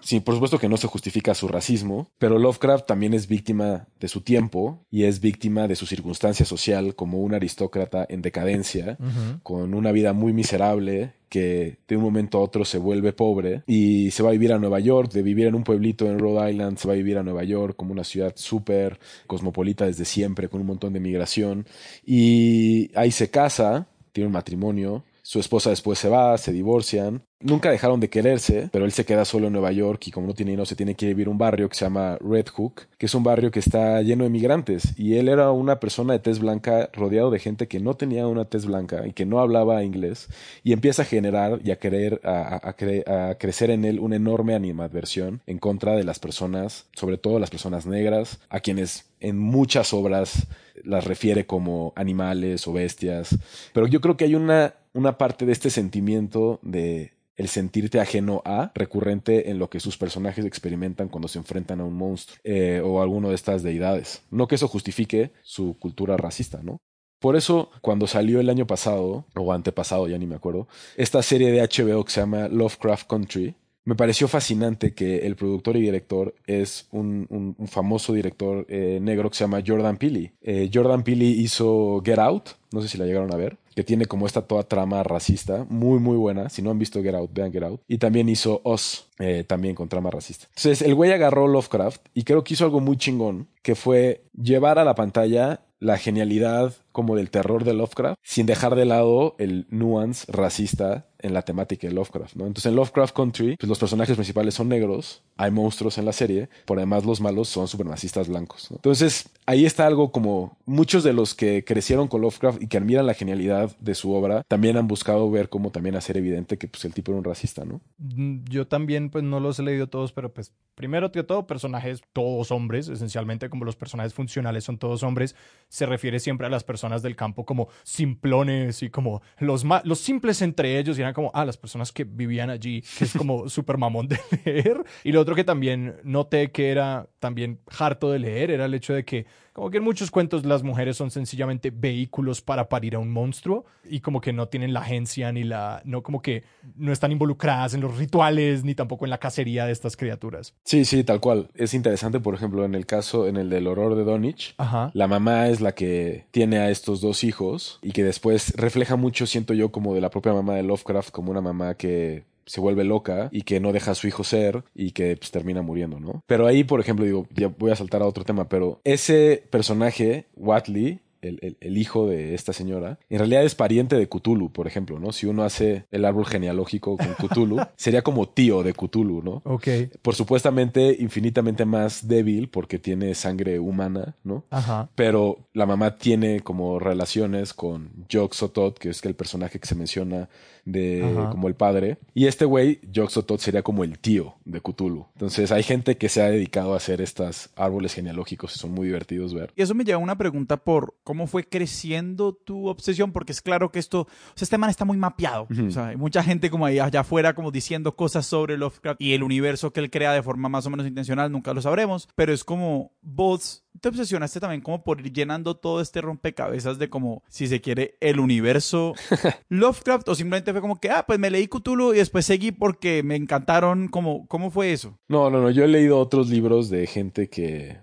Sí, por supuesto que no se justifica su racismo, pero Lovecraft también es víctima de su tiempo y es víctima de su circunstancia social como un aristócrata en decadencia, con una vida muy miserable que de un momento a otro se vuelve pobre y se va a vivir a Nueva York, de vivir en un pueblito en Rhode Island, se va a vivir a Nueva York como una ciudad súper cosmopolita desde siempre, con un montón de migración. Y ahí se casa, tiene un matrimonio, su esposa después se va, se divorcian. Nunca dejaron de quererse, pero él se queda solo en Nueva York y como no tiene dinero se tiene que vivir un barrio que se llama Red Hook, que es un barrio que está lleno de migrantes. Y él era una persona de tez blanca rodeado de gente que no tenía una tez blanca y que no hablaba inglés. Y empieza a generar y a querer, a, a crecer en él una enorme animadversión en contra de las personas, sobre todo las personas negras, a quienes en muchas obras las refiere como animales o bestias. Pero yo creo que hay una, una parte de este sentimiento de el sentirte ajeno a, recurrente en lo que sus personajes experimentan cuando se enfrentan a un monstruo eh, o a alguno de estas deidades. No que eso justifique su cultura racista, ¿no? Por eso, cuando salió el año pasado, o antepasado, ya ni me acuerdo, esta serie de HBO que se llama Lovecraft Country, me pareció fascinante que el productor y director es un, famoso director eh, negro que se llama Jordan Peele. Eh, Jordan Peele hizo Get Out, no sé si la llegaron a ver, que tiene como esta toda trama racista, muy muy buena. Si no han visto Get Out, vean Get Out. Y también hizo Oz, eh, también con trama racista. Entonces el güey agarró Lovecraft y creo que hizo algo muy chingón, que fue llevar a la pantalla la genialidad como del terror de Lovecraft, sin dejar de lado el nuance racista en la temática de Lovecraft, ¿no? Entonces en Lovecraft Country, pues los personajes principales son negros, hay monstruos en la serie, por además los malos son supremacistas blancos. Entonces ahí está algo como muchos de los que crecieron con Lovecraft y que admiran la genialidad de su obra, también han buscado ver cómo también hacer evidente que pues el tipo era un racista, ¿no? Mm, yo también pues no los he leído todos, pero pues primero que todo personajes todos hombres, esencialmente como los personajes funcionales son todos hombres, se refiere siempre a las personas del campo como simplones y como los, los simples entre ellos y eran como, ah, las personas que vivían allí, que es como súper mamón de leer. Y lo otro que también noté que era también harto de leer era el hecho de que como que en muchos cuentos las mujeres son sencillamente vehículos para parir a un monstruo y como que no tienen la agencia ni la, no como que no están involucradas en los rituales ni tampoco en la cacería de estas criaturas. Sí, sí, tal cual. Es interesante, por ejemplo, en el caso, en el del horror de Donich, la mamá es la que tiene a estos dos hijos y que después refleja mucho, siento yo, como de la propia mamá de Lovecraft, como una mamá que se vuelve loca y que no deja a su hijo ser y que pues, termina muriendo, ¿no? Pero ahí, por ejemplo, digo, ya voy a saltar a otro tema, pero ese personaje, Watley, el, hijo de esta señora, en realidad es pariente de Cthulhu, por ejemplo, ¿no? Si uno hace el árbol genealógico con Cthulhu, sería como tío de Cthulhu, ¿no? Ok. Por supuestamente infinitamente más débil porque tiene sangre humana, ¿no? Ajá. Pero la mamá tiene como relaciones con Jok Sotot, que es el personaje que se menciona de como el padre. Y este güey, Jok Sotot, sería como el tío de Cthulhu. Entonces hay gente que se ha dedicado a hacer estos árboles genealógicos y son muy divertidos ver. Y eso me lleva a una pregunta por cómo fue creciendo tu obsesión, porque es claro que esto, o sea, este man está muy mapeado. O sea, hay mucha gente como ahí allá afuera como diciendo cosas sobre Lovecraft y el universo que él crea de forma más o menos intencional, nunca lo sabremos, pero es como vos te obsesionaste también como por ir llenando todo este rompecabezas de como, si se quiere, el universo Lovecraft o simplemente fue como que, ah, pues me leí Cthulhu y después seguí porque me encantaron, como, ¿cómo fue eso? No, no, no, yo he leído otros libros de gente que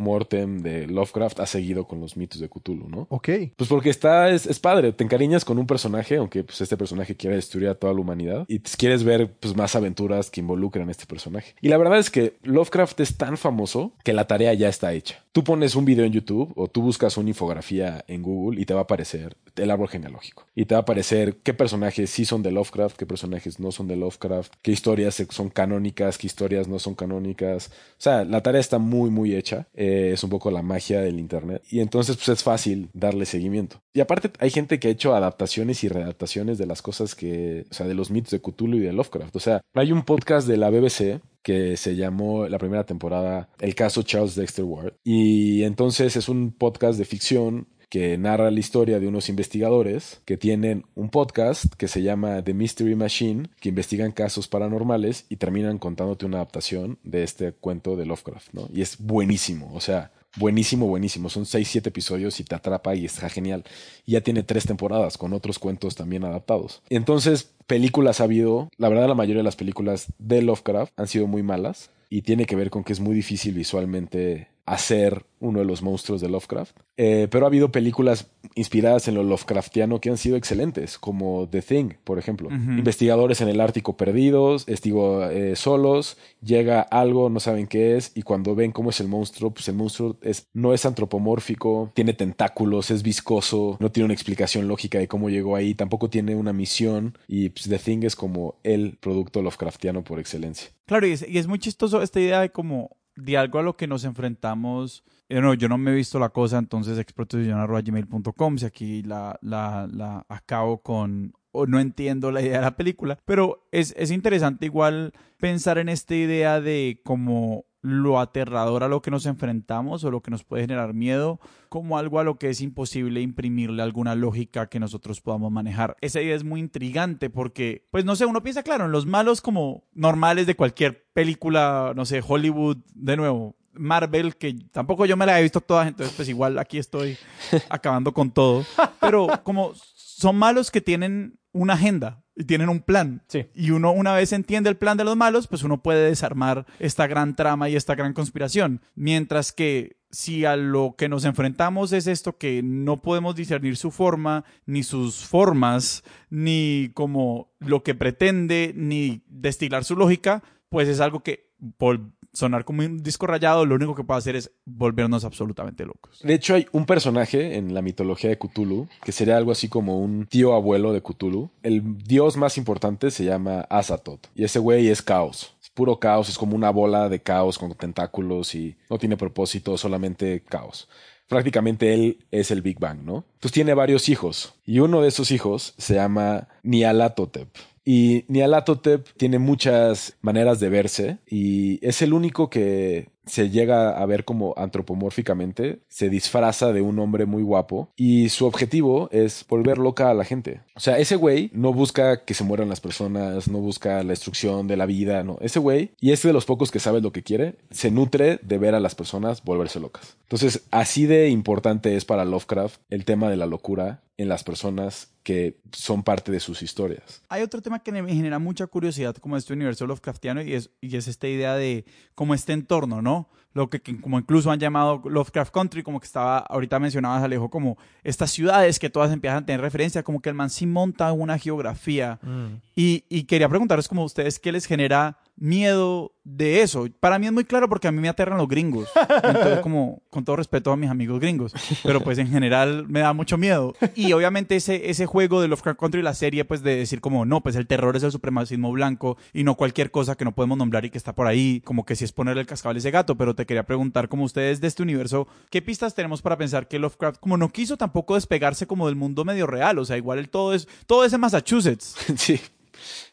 post-mortem de Lovecraft ha seguido con los mitos de Cthulhu, ¿no? Ok. Pues porque está, es, padre, te encariñas con un personaje, aunque pues este personaje quiere destruir a toda la humanidad, y quieres ver pues más aventuras que involucran a este personaje. Y la verdad es que Lovecraft es tan famoso que la tarea ya está hecha. Tú pones un video en YouTube o tú buscas una infografía en Google y te va a aparecer el árbol genealógico. Y te va a aparecer qué personajes sí son de Lovecraft, qué personajes no son de Lovecraft, qué historias son canónicas, qué historias no son canónicas. O sea, la tarea está muy, muy hecha. Eh, es un poco la magia del Internet. Y entonces, pues es fácil darle seguimiento. Y aparte, hay gente que ha hecho adaptaciones y readaptaciones de las cosas que, o sea, de los mitos de Cthulhu y de Lovecraft. O sea, hay un podcast de la BBC que se llamó la primera temporada El caso Charles Dexter Ward. Y entonces es un podcast de ficción que narra la historia de unos investigadores que tienen un podcast que se llama The Mystery Machine, que investigan casos paranormales y terminan contándote una adaptación de este cuento de Lovecraft, ¿no? Y es buenísimo, o sea, buenísimo, buenísimo. Son 6, 7 episodios y te atrapa y está genial. Y ya tiene tres temporadas con otros cuentos también adaptados. Entonces, películas ha habido. La verdad, la mayoría de las películas de Lovecraft han sido muy malas y tiene que ver con que es muy difícil visualmente hacer uno de los monstruos de Lovecraft. Eh, pero ha habido películas inspiradas en lo Lovecraftiano que han sido excelentes, como The Thing, por ejemplo. Investigadores en el Ártico perdidos, estigo eh, solos, llega algo, no saben qué es, y cuando ven cómo es el monstruo, pues el monstruo es, no es antropomórfico, tiene tentáculos, es viscoso, no tiene una explicación lógica de cómo llegó ahí, tampoco tiene una misión, y pues, The Thing es como el producto Lovecraftiano por excelencia. Claro, y es, y es muy chistoso esta idea de como de algo a lo que nos enfrentamos. Eh, no, yo no me he visto la cosa, entonces exprotosillon.gmail.com, si aquí la, la, la acabo con o no entiendo la idea de la película, pero es, es interesante igual pensar en esta idea de como lo aterrador a lo que nos enfrentamos o lo que nos puede generar miedo como algo a lo que es imposible imprimirle alguna lógica que nosotros podamos manejar. Esa idea es muy intrigante porque, pues no sé, uno piensa, claro, en los malos como normales de cualquier película, no sé, Hollywood, de nuevo, Marvel, que tampoco yo me la he visto todas, entonces pues igual aquí estoy acabando con todo, pero como son malos que tienen una agenda y tienen un plan. Sí. Y uno una vez entiende el plan de los malos, pues uno puede desarmar esta gran trama y esta gran conspiración. Mientras que si a lo que nos enfrentamos es esto que no podemos discernir su forma, ni sus formas, ni como lo que pretende, ni destilar su lógica, pues es algo que por sonar como un disco rayado, lo único que puede hacer es volvernos absolutamente locos. De hecho, hay un personaje en la mitología de Cthulhu que sería algo así como un tío abuelo de Cthulhu. El dios más importante se llama Azathoth y ese güey es caos. Es puro caos, es como una bola de caos con tentáculos y no tiene propósito, solamente caos prácticamente él es el Big Bang, ¿no? Entonces tiene varios hijos y uno de esos hijos se llama Nialatotep. Y Nialatotep tiene muchas maneras de verse y es el único que se llega a ver como antropomórficamente, se disfraza de un hombre muy guapo y su objetivo es volver loca a la gente. O sea, ese güey no busca que se mueran las personas, no busca la destrucción de la vida, no. Ese güey, y este de los pocos que sabe lo que quiere, se nutre de ver a las personas volverse locas. Entonces, así de importante es para Lovecraft el tema de la locura en las personas que son parte de sus historias. Hay otro tema que me genera mucha curiosidad como este universo Lovecraftiano y es, y es esta idea de como este entorno, ¿no? ¿no? Lo que, que, como incluso han llamado Lovecraft Country, como que estaba, ahorita mencionabas Alejo, como estas ciudades que todas empiezan a tener referencia, como que el man sí monta una geografía. Mm. Y, y quería preguntaros como ustedes, ¿qué les genera miedo de eso. Para mí es muy claro porque a mí me aterran los gringos. Entonces, como, con todo respeto a mis amigos gringos. Pero pues en general me da mucho miedo. Y obviamente ese, ese juego de Lovecraft Country, la serie, pues de decir como, no, pues el terror es el supremacismo blanco y no cualquier cosa que no podemos nombrar y que está por ahí, como que si es ponerle el cascabel a ese gato. Pero te quería preguntar, como ustedes de este universo, ¿qué pistas tenemos para pensar que Lovecraft, como no quiso tampoco despegarse como del mundo medio real? O sea, igual el todo es, todo es en Massachusetts. sí.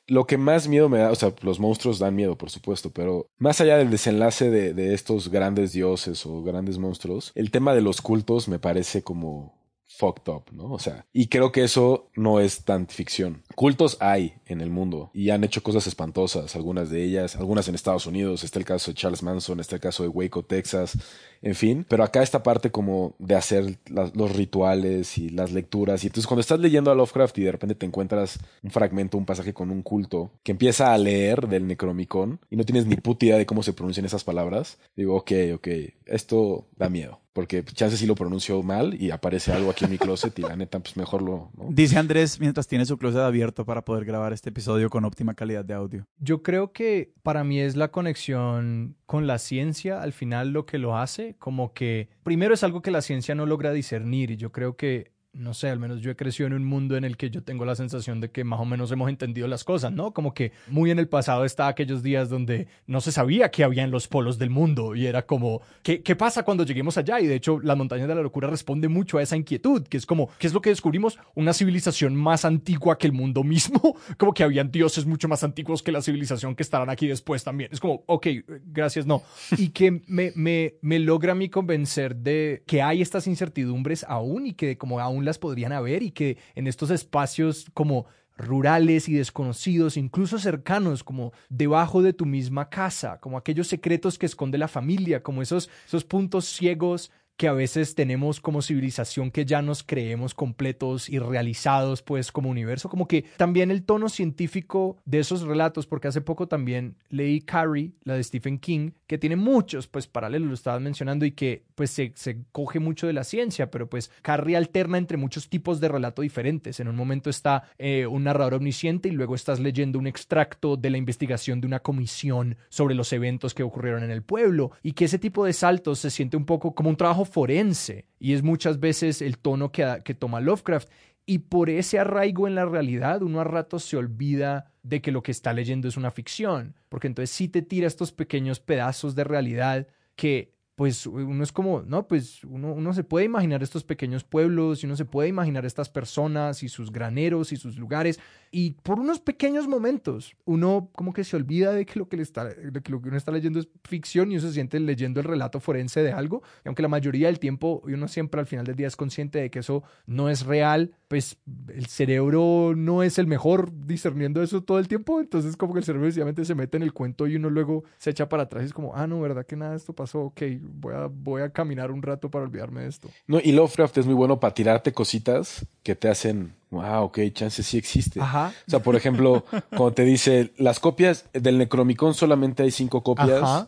Lo que más miedo me da, o sea, los monstruos dan miedo, por supuesto, pero más allá del desenlace de, de estos grandes dioses o grandes monstruos, el tema de los cultos me parece como fucked up, ¿no? O sea, y creo que eso no es tan ficción. Cultos hay en el mundo y han hecho cosas espantosas, algunas de ellas, algunas en Estados Unidos, está el caso de Charles Manson, está el caso de Waco, Texas, en fin, pero acá esta parte como de hacer los rituales y las lecturas y entonces cuando estás leyendo a Lovecraft y de repente te encuentras un fragmento, un pasaje con un culto que empieza a leer del Necromicon y no tienes ni puta idea de cómo se pronuncian esas palabras, digo, ok, ok, esto da miedo porque chances sí lo pronuncio mal y aparece algo aquí en mi closet y la neta, pues mejor lo... ¿no? Dice Andrés mientras tiene su closet abierto para poder grabar este episodio con óptima calidad de audio. Yo creo que para mí es la conexión con la ciencia al final lo que lo hace, como que primero es algo que la ciencia no logra discernir y yo creo que no sé, al menos yo he crecido en un mundo en el que yo tengo la sensación de que más o menos hemos entendido las cosas, ¿no? Como que muy en el pasado está aquellos días donde no se sabía qué había en los polos del mundo y era como, ¿qué, ¿qué pasa cuando lleguemos allá? Y de hecho, las montañas de la locura responde mucho a esa inquietud, que es como, ¿qué es lo que descubrimos? Una civilización más antigua que el mundo mismo, como que habían dioses mucho más antiguos que la civilización que estarán aquí después también. Es como, ok, gracias, no. Y que me, me, me logra a mí convencer de que hay estas incertidumbres aún y que como aún podrían haber y que en estos espacios como rurales y desconocidos, incluso cercanos, como debajo de tu misma casa, como aquellos secretos que esconde la familia, como esos, esos puntos ciegos que a veces tenemos como civilización que ya nos creemos completos y realizados pues como universo, como que también el tono científico de esos relatos, porque hace poco también leí Carrie, la de Stephen King, que tiene muchos pues paralelos, lo estabas mencionando, y que pues se, coge mucho de la ciencia, pero pues Carrie alterna entre muchos tipos de relato diferentes. En un momento está eh, un narrador omnisciente y luego estás leyendo un extracto de la investigación de una comisión sobre los eventos que ocurrieron en el pueblo y que ese tipo de saltos se siente un poco como un trabajo forense y es muchas veces el tono que, que toma Lovecraft. Y por ese arraigo en la realidad, uno a ratos se olvida de que lo que está leyendo es una ficción, porque entonces sí te tira estos pequeños pedazos de realidad que pues uno es como, no, pues uno, uno, se puede imaginar estos pequeñños pueblos y uno se puede imaginar estas personas y sus graneros y sus lugares y por unos pequeños momentos uno como que se olvida de que lo que, le está, de que lo que uno está leyendo es ficción y uno se siente leyendo el relato forense de algo, y aunque la mayoría del tiempo uno siempre al final del día es consciente de que eso no es real, pues el cerebro no es el mejor discerniendo eso todo el tiempo, entonces como que el cerebro sencillamente se mete en el cuento y uno luego se echa para atrás y es como, ah, no, ¿verdad que nada esto pasó? Ok, voy a, voy a caminar un rato para olvidarme de esto. No, y Lovecraft es muy bueno para tirarte cositas que te hacen, wow, ok, chance sí existe. Ajá. O sea, por ejemplo, cuando te dice, las copias del Necromicon solamente hay cinco copias. Ajá.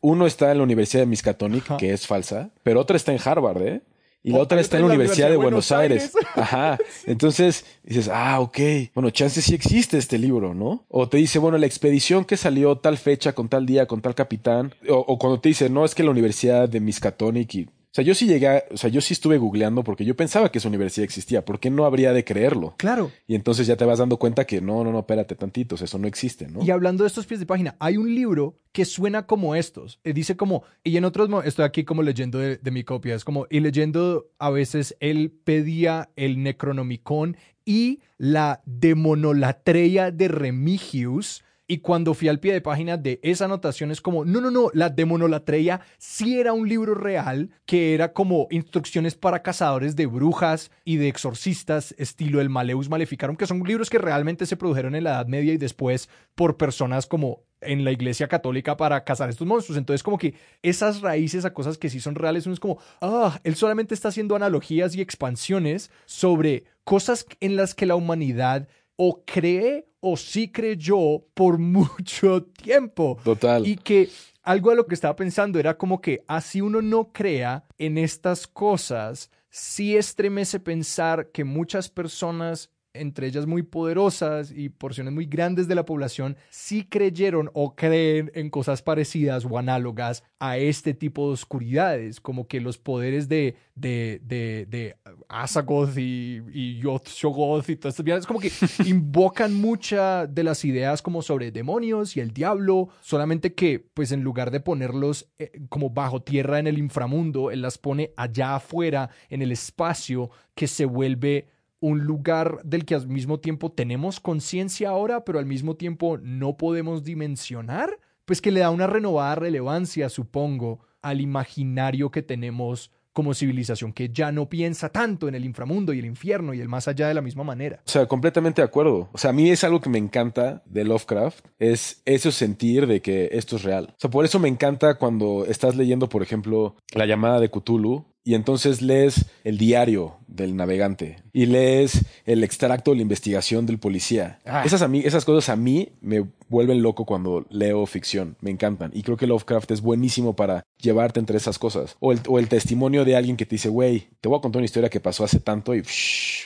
Uno está en la Universidad de Miskatonic, que es falsa, pero otra está en Harvard, ¿eh? Y la otra está en la Universidad de Buenos Aires. Aires. Ajá. Entonces dices, ah, ok. Bueno, chance sí existe este libro, ¿no? O te dice, bueno, la expedición que salió tal fecha, con tal día, con tal capitán. O, o cuando te dice, no, es que la Universidad de Miskatonic y. O sea, yo sí llegué, a- o sea, yo sí estuve googleando porque yo pensaba que esa universidad existía. ¿Por qué no habría de creerlo? Claro. Y entonces ya te vas dando cuenta que no, no, no, espérate tantitos, eso no existe, ¿no? Y hablando de estos pies de página, hay un libro que suena como estos. Eh, Dice como, y en otros, estoy aquí como leyendo de, de mi copia, es como, y leyendo a veces él pedía el Necronomicon y la demonolatreia de Remigius. Y cuando fui al pie de página de esa anotación es como, no, no, no, la demonolatreia sí era un libro real que era como instrucciones para cazadores de brujas y de exorcistas, estilo el Maleus Maleficarum, que son libros que realmente se produjeron en la Edad Media y después por personas como en la iglesia católica para cazar estos monstruos. Entonces, como que esas raíces a cosas que sí son reales, uno es como, ah, él solamente está haciendo analogías y expansiones sobre cosas en las que la humanidad o cree o sí creyó por mucho tiempo. Total. Y que algo a lo que estaba pensando era como que así uno no crea en estas cosas, sí estremece pensar que muchas personas, entre ellas muy poderosas y porciones muy grandes de la población, sí creyeron o creen en cosas parecidas o análogas a este tipo de oscuridades, como que los poderes de, de, de, de Asagoth y, y Yoth-Shogoth y todas estas vainas, como que invocan muchas de las ideas como sobre demonios y el diablo, solamente que pues en lugar de ponerlos eh, como bajo tierra en el inframundo, él las pone allá afuera en el espacio que se vuelve un lugar del que al mismo tiempo tenemos conciencia ahora, pero al mismo tiempo no podemos dimensionar, pues que le da una renovada relevancia, supongo, al imaginario que tenemos como civilización que ya no piensa tanto en el inframundo y el infierno y el más allá de la misma manera. O sea, completamente de acuerdo. O sea, a mí es algo que me encanta de Lovecraft, es eso sentir de que esto es real. O sea, por eso me encanta cuando estás leyendo, por ejemplo, La llamada de Cthulhu y entonces lees el diario del navegante y lees el extracto de la investigación del policía. Ah. Esas, a mí, esas cosas a mí me vuelven loco cuando leo ficción, me encantan. Y creo que Lovecraft es buenísimo para llevarte entre esas cosas. O el, o el testimonio de alguien que te dice, güey, te voy a contar una historia que pasó hace tanto y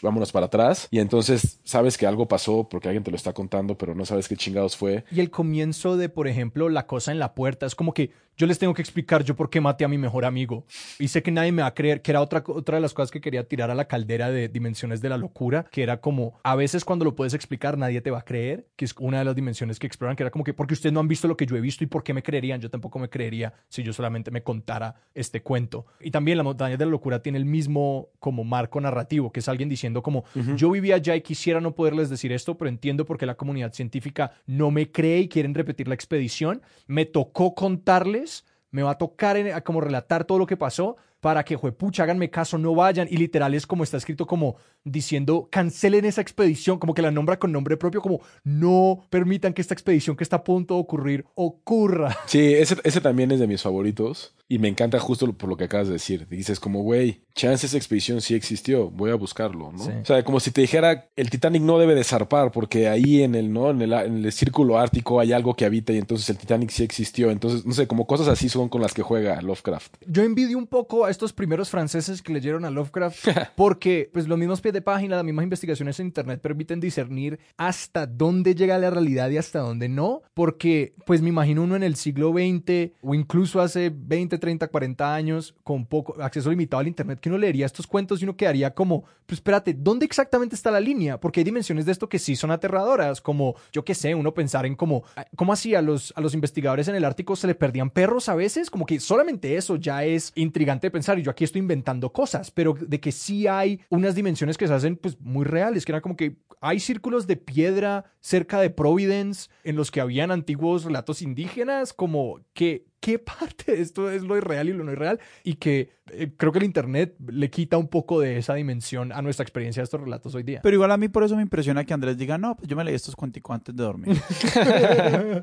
vámonos para atrás. Y entonces sabes que algo pasó porque alguien te lo está contando, pero no sabes qué chingados fue. Y el comienzo de, por ejemplo, la cosa en la puerta, es como que yo les tengo que explicar yo por qué maté a mi mejor amigo. Y sé que nadie me va a creer, que era otra, otra de las cosas que quería tirar a la caldera de dimensiones de la locura, que era como, a veces cuando lo puedes explicar nadie te va a creer, que es una de las dimensiones que exploran, que era como que, porque ustedes no han visto lo que yo he visto y por qué me creerían, yo tampoco me creería si yo solamente me contara este cuento. Y también la montaña de la locura tiene el mismo como marco narrativo, que es alguien diciendo como, yo vivía allá y quisiera no poderles decir esto, pero entiendo por qué la comunidad científica no me cree y quieren repetir la expedición. Me tocó contarles, me va a tocar en- como relatar todo lo que pasó para que, juepucha, háganme caso, no vayan. Y literal es como está escrito como, diciendo cancelen esa expedición, como que la nombra con nombre propio, como no permitan que esta expedición que está a punto de ocurrir ocurra. Sí, ese, ese también es de mis favoritos. Y me encanta justo por lo que acabas de decir. Dices como, güey, chance esa expedición sí existió, voy a buscarlo, ¿no? Sí. O sea, como si te dijera, el Titanic no debe de zarpar porque ahí en el, ¿no? En el, en el círculo ártico hay algo que habita y entonces el Titanic sí existió. Entonces, no sé, como cosas así son con las que juega Lovecraft. Yo envidio un poco a estos primeros franceses que leyeron a Lovecraft porque pues los mismos de página, las mismas investigaciones en internet permiten discernir hasta dónde llega la realidad y hasta dónde no, porque pues me imagino uno en el siglo XX o incluso hace 20, 30, 40 años con poco acceso limitado al internet que uno leería estos cuentos y uno quedaría como, pues espérate, ¿dónde exactamente está la línea? Porque hay dimensiones de esto que sí son aterradoras, como yo qué sé, uno pensar en como, ¿cómo así a los, a los investigadores en el Ártico se le perdían perros a veces? Como que solamente eso ya es intrigante de pensar y yo aquí estoy inventando cosas, pero de que sí hay unas dimensiones que se hacen pues muy reales, que era como que hay círculos de piedra cerca de Providence en los que habían antiguos relatos indígenas, como que qué parte de esto es lo irreal y lo no irreal y que eh, creo que el internet le quita un poco de esa dimensión a nuestra experiencia de estos relatos hoy día. Pero igual a mí por eso me impresiona que Andrés diga, no, pues yo me leí estos cuenticos antes de dormir.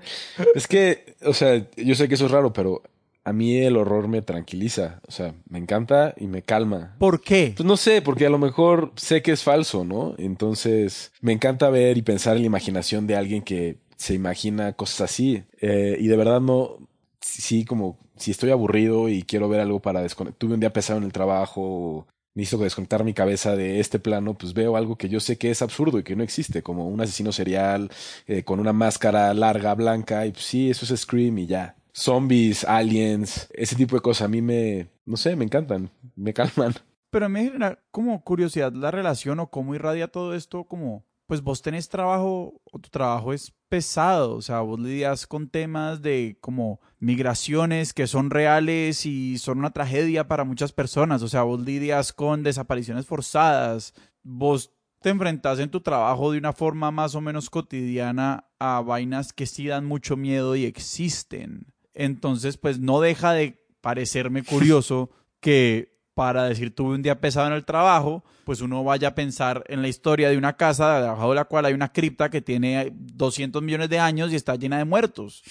es que, o sea, yo sé que eso es raro, pero a mí el horror me tranquiliza. O sea, me encanta y me calma. ¿Por qué? Pues no sé, porque a lo mejor sé que es falso, ¿no? Entonces, me encanta ver y pensar en la imaginación de alguien que se imagina cosas así. Eh, y de verdad no, sí, como si estoy aburrido y quiero ver algo para desconectar. Tuve un día pesado en el trabajo, necesito desconectar mi cabeza de este plano, pues veo algo que yo sé que es absurdo y que no existe, como un asesino serial eh, con una máscara larga, blanca, y pues sí, eso es Scream y ya. Zombies, aliens, ese tipo de cosas a mí me, no sé, me encantan, me calman. Pero me genera como curiosidad la relación o cómo irradia todo esto, como, pues vos tenés trabajo o tu trabajo es pesado, o sea, vos lidias con temas de como migraciones que son reales y son una tragedia para muchas personas, o sea, vos lidias con desapariciones forzadas, vos te enfrentas en tu trabajo de una forma más o menos cotidiana a vainas que sí dan mucho miedo y existen. Entonces, pues no deja de parecerme curioso que para decir tuve un día pesado en el trabajo, pues uno vaya a pensar en la historia de una casa debajo de la cual hay una cripta que tiene 200 millones de años y está llena de muertos.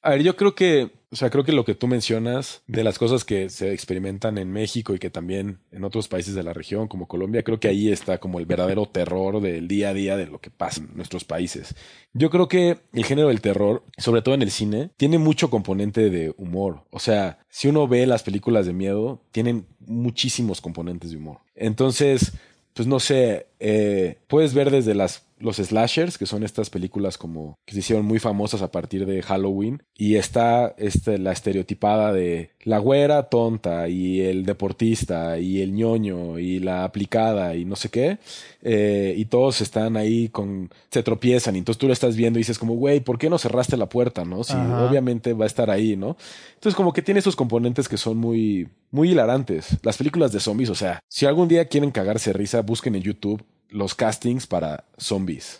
A ver, yo creo que, o sea, creo que lo que tú mencionas de las cosas que se experimentan en México y que también en otros países de la región, como Colombia, creo que ahí está como el verdadero terror del día a día de lo que pasa en nuestros países. Yo creo que el género del terror, sobre todo en el cine, tiene mucho componente de humor. O sea, si uno ve las películas de miedo, tienen muchísimos componentes de humor. Entonces, pues no sé, eh, puedes ver desde las los slashers, que son estas películas como que se hicieron muy famosas a partir de Halloween, y está este, la estereotipada de la güera tonta y el deportista y el ñoño y la aplicada y no sé qué, eh, y todos están ahí con, se tropiezan, y entonces tú lo estás viendo y dices como, güey, ¿por qué no cerraste la puerta, no? Si Ajá. obviamente va a estar ahí, ¿no? Entonces como que tiene esos componentes que son muy, muy hilarantes. Las películas de zombies, o sea, si algún día quieren cagarse risa, busquen en YouTube los castings para zombies.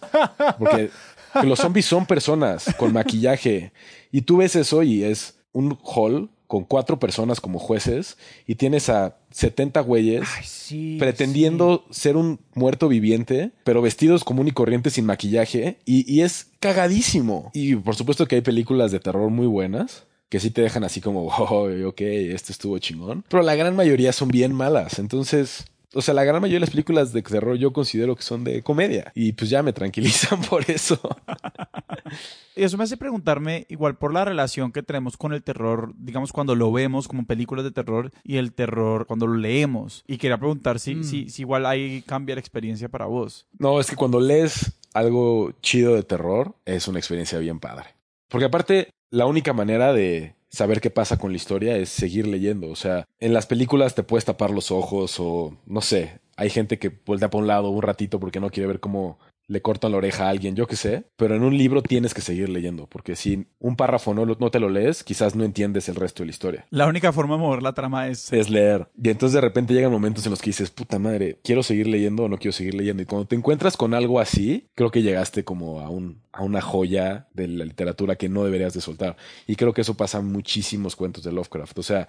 Porque los zombies son personas con maquillaje. Y tú ves eso y es un hall con cuatro personas como jueces y tienes a 70 güeyes Ay, sí. pretendiendo ser un muerto viviente, pero vestidos común y corriente sin maquillaje. Y, y es cagadísimo. Y por supuesto que hay películas de terror muy buenas. Que sí te dejan así como, oh, ok, este estuvo chingón. Pero la gran mayoría son bien malas. Entonces, o sea, la gran mayoría de las películas de terror yo considero que son de comedia. Y pues ya me tranquilizan por eso. Y eso me hace preguntarme, igual por la relación que tenemos con el terror, digamos, cuando lo vemos como películas de terror y el terror cuando lo leemos. Y quería preguntar si, Mm. si, si igual ahí cambia la experiencia para vos. No, es que cuando lees algo chido de terror, es una experiencia bien padre. Porque aparte, la única manera de saber qué pasa con la historia es seguir leyendo. O sea, en las películas te puedes tapar los ojos o no sé. Hay gente que voltea para un lado un ratito porque no quiere ver cómo le cortan la oreja a alguien, yo qué sé. Pero en un libro tienes que seguir leyendo, porque si un párrafo no, te lo lees, quizás no entiendes el resto de la historia. La única forma de mover la trama es... Es leer. Y entonces de repente llegan momentos en los que dices, puta madre, ¿quiero seguir leyendo o no quiero seguir leyendo? Y cuando te encuentras con algo así, creo que llegaste como a, un, a una joya de la literatura que no deberías de soltar. Y creo que eso pasa en muchísimos cuentos de Lovecraft. O sea,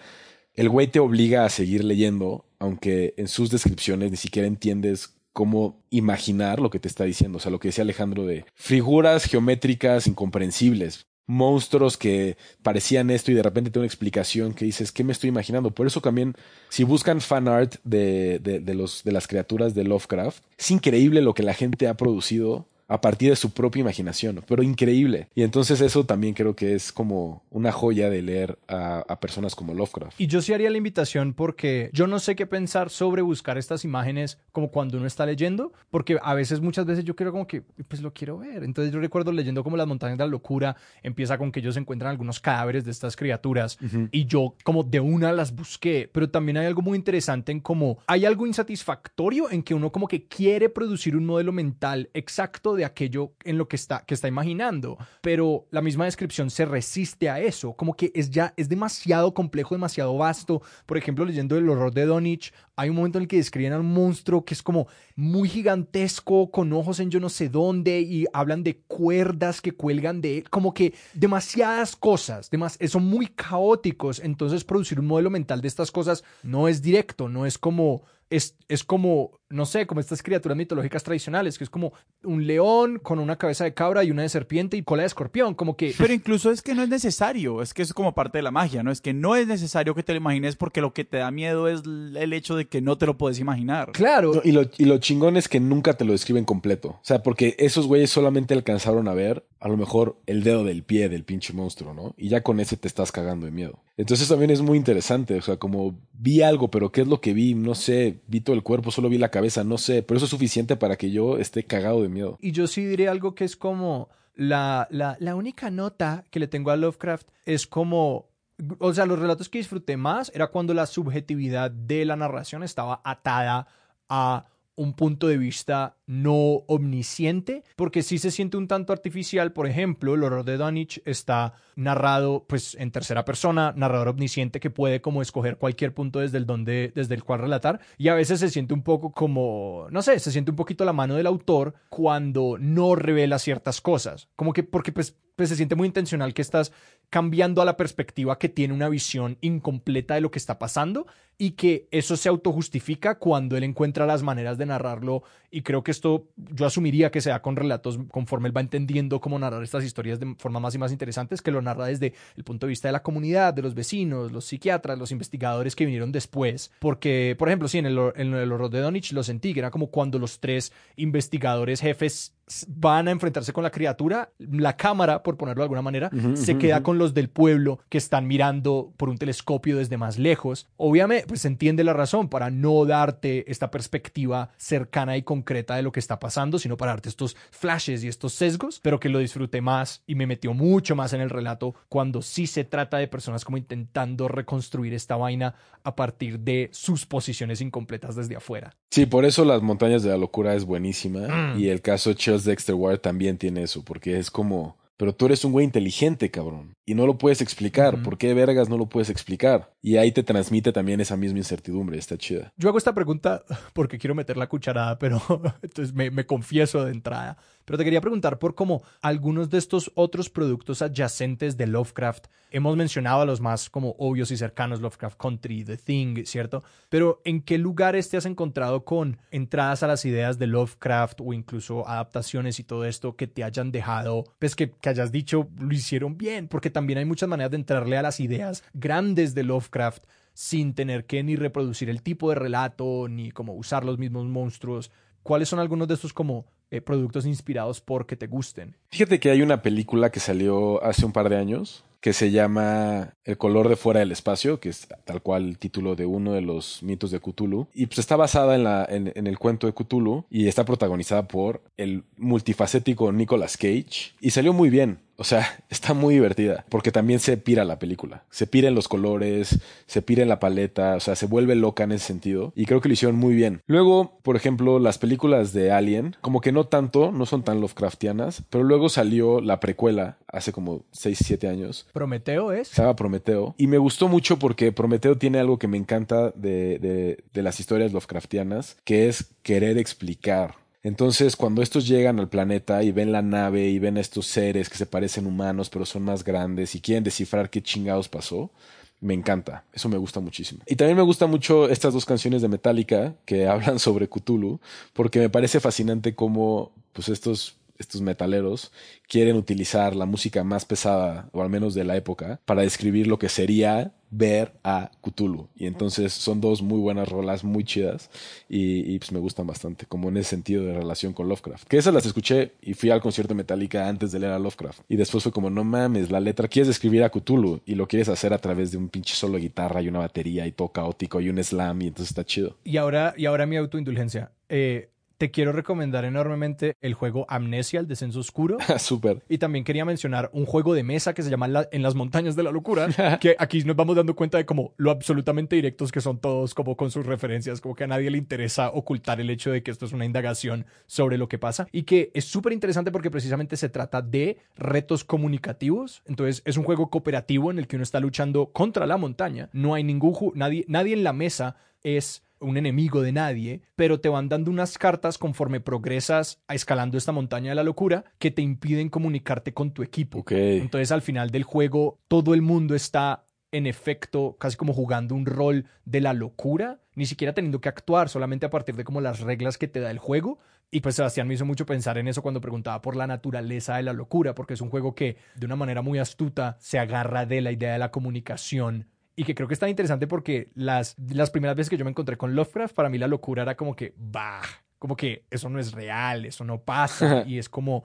el güey te obliga a seguir leyendo, aunque en sus descripciones ni siquiera entiendes cómo imaginar lo que te está diciendo. O sea, lo que decía Alejandro de figuras geométricas incomprensibles, monstruos que parecían esto y de repente tengo una explicación que dices, ¿qué me estoy imaginando? Por eso también, si buscan fan art de, de, de, los, de las criaturas de Lovecraft, es increíble lo que la gente ha producido a partir de su propia imaginación, pero increíble. Y entonces eso también creo que es como una joya de leer a, personas como Lovecraft. Y yo sí haría la invitación porque yo no sé qué pensar sobre buscar estas imágenes como cuando uno está leyendo, porque a veces, muchas veces yo quiero como que, pues lo quiero ver. Entonces yo recuerdo leyendo como Las Montañas de la Locura, empieza con que ellos encuentran algunos cadáveres de estas criaturas y yo como de una las busqué, pero también hay algo muy interesante en cómo hay algo insatisfactorio en que uno como que quiere producir un modelo mental exacto de aquello en lo que está, que está imaginando, pero la misma descripción se resiste a eso, como que es ya, es demasiado complejo, demasiado vasto. Por ejemplo, leyendo el horror de Donich, hay un momento en el que describen a un monstruo que es como muy gigantesco, con ojos en yo no sé dónde, y hablan de cuerdas que cuelgan de él, como que demasiadas cosas, demás, son muy caóticos, entonces producir un modelo mental de estas cosas no es directo, no es como es, es, como, no sé, como estas criaturas mitológicas tradicionales, que es como un león con una cabeza de cabra y una de serpiente y cola de escorpión, como que... Pero incluso es que no es necesario, es que es como parte de la magia, ¿no? Es que no es necesario que te lo imagines porque lo que te da miedo es el hecho de que no te lo puedes imaginar. Claro. y, lo, y lo chingón es que nunca te lo describen completo. O sea, porque esos güeyes solamente alcanzaron a ver a lo mejor el dedo del pie del pinche monstruo, ¿no? Y ya con ese te estás cagando de miedo. Entonces también es muy interesante, o sea, como vi algo, pero ¿qué es lo que vi? No sé, vi todo el cuerpo, solo vi la cabeza, no sé, pero eso es suficiente para que yo esté cagado de miedo. Y yo sí diré algo que es como la, la, la única nota que le tengo a Lovecraft es como o sea, los relatos que disfruté más era cuando la subjetividad de la narración estaba atada a un punto de vista no omnisciente, porque sí se siente un tanto artificial. Por ejemplo, el horror de Dunwich está narrado pues en tercera persona, narrador omnisciente que puede como escoger cualquier punto desde el donde desde el cual relatar y a veces se siente un poco como no sé, se siente un poquito la mano del autor cuando no revela ciertas cosas, como que porque pues pues se siente muy intencional que estás cambiando a la perspectiva que tiene una visión incompleta de lo que está pasando y que eso se autojustifica cuando él encuentra las maneras de narrarlo y creo que esto yo asumiría que sea con relatos conforme él va entendiendo cómo narrar estas historias de forma más y más interesantes que lo narra desde el punto de vista de la comunidad, de los vecinos, los psiquiatras, los investigadores que vinieron después. Porque, por ejemplo, sí, en el, en horror de Donich lo sentí, que era como cuando los tres investigadores jefes van a enfrentarse con la criatura, la cámara, por ponerlo de alguna manera, se queda con los del pueblo que están mirando por un telescopio desde más lejos. Obviamente, pues se entiende la razón para no darte esta perspectiva cercana y concreta de lo que está pasando, sino para darte estos flashes y estos sesgos, pero que lo disfruté más y me metió mucho más en el relato cuando sí se trata de personas como intentando reconstruir esta vaina a partir de sus posiciones incompletas desde afuera. Sí, por eso Las Montañas de la Locura es buenísima mm. y el caso Charles Dexter Ward también tiene eso, porque es como pero tú eres un güey inteligente, cabrón. Y no lo puedes explicar. ¿Por qué vergas no lo puedes explicar? Y ahí te transmite también esa misma incertidumbre. Está chida. Yo hago esta pregunta porque quiero meter la cucharada, pero entonces me, me confieso de entrada. Pero te quería preguntar por cómo algunos de estos otros productos adyacentes de Lovecraft, hemos mencionado a los más como obvios y cercanos, Lovecraft Country, The Thing, ¿cierto? Pero ¿en qué lugares te has encontrado con entradas a las ideas de Lovecraft o incluso adaptaciones y todo esto que te hayan dejado, pues que, que hayas dicho lo hicieron bien? Porque también hay muchas maneras de entrarle a las ideas grandes de Lovecraft sin tener que ni reproducir el tipo de relato, ni como usar los mismos monstruos. ¿Cuáles son algunos de estos como eh, productos inspirados por que te gusten. Fíjate que hay una película que salió hace un par de años que se llama El color de fuera del espacio, que es tal cual el título de uno de los mitos de Cthulhu. Y pues está basada en, la, en, el cuento de Cthulhu y está protagonizada por el multifacético Nicolas Cage. Y salió muy bien. O sea, está muy divertida, porque también se pira la película. Se pira en los colores, se pira en la paleta, o sea, se vuelve loca en ese sentido. Y creo que lo hicieron muy bien. Luego, por ejemplo, las películas de Alien, como que no tanto, no son tan Lovecraftianas, pero luego salió la precuela hace como 6, 7 años. ¿Prometeo es? Llama Prometeo. Y me gustó mucho porque Prometeo tiene algo que me encanta de, de, de las historias Lovecraftianas, que es querer explicar entonces, cuando estos llegan al planeta y ven la nave y ven a estos seres que se parecen humanos pero son más grandes y quieren descifrar qué chingados pasó, me encanta. Eso me gusta muchísimo. Y también me gustan mucho estas dos canciones de Metallica que hablan sobre Cthulhu, porque me parece fascinante cómo pues estos estos metaleros quieren utilizar la música más pesada, o al menos de la época, para describir lo que sería ver a Cthulhu. Y entonces son dos muy buenas rolas, muy chidas, y, pues me gustan bastante, como en ese sentido de relación con Lovecraft. Que esas las escuché y fui al concierto de Metallica antes de leer a Lovecraft. Y después fue como, no mames, la letra, quieres describir a Cthulhu y lo quieres hacer a través de un pinche solo de guitarra y una batería y todo caótico y un slam, y entonces está chido. Y ahora, y ahora mi autoindulgencia. Eh, te quiero recomendar enormemente el juego Amnesia, el descenso oscuro. Súper. Y también quería mencionar un juego de mesa que se llama En las montañas de la locura, que aquí nos vamos dando cuenta de como lo absolutamente directos que son todos, como con sus referencias, como que a nadie le interesa ocultar el hecho de que esto es una indagación sobre lo que pasa y que es súper interesante porque precisamente se trata de retos comunicativos. Entonces es un juego cooperativo en el que uno está luchando contra la montaña. No hay ningún nadie nadie en la mesa es un enemigo de nadie, pero te van dando unas cartas conforme progresas a escalando esta montaña de la locura que te impiden comunicarte con tu equipo. Entonces al final del juego todo el mundo está en efecto casi como jugando un rol de la locura, ni siquiera teniendo que actuar, solamente a partir de como las reglas que te da el juego. Y pues Sebastián me hizo mucho pensar en eso cuando preguntaba por la naturaleza de la locura, porque es un juego que de una manera muy astuta se agarra de la idea de la comunicación y que creo que es tan interesante porque las, las primeras veces que yo me encontré con Lovecraft, para mí la locura era como que, bah, como que eso no es real, eso no pasa, y es como,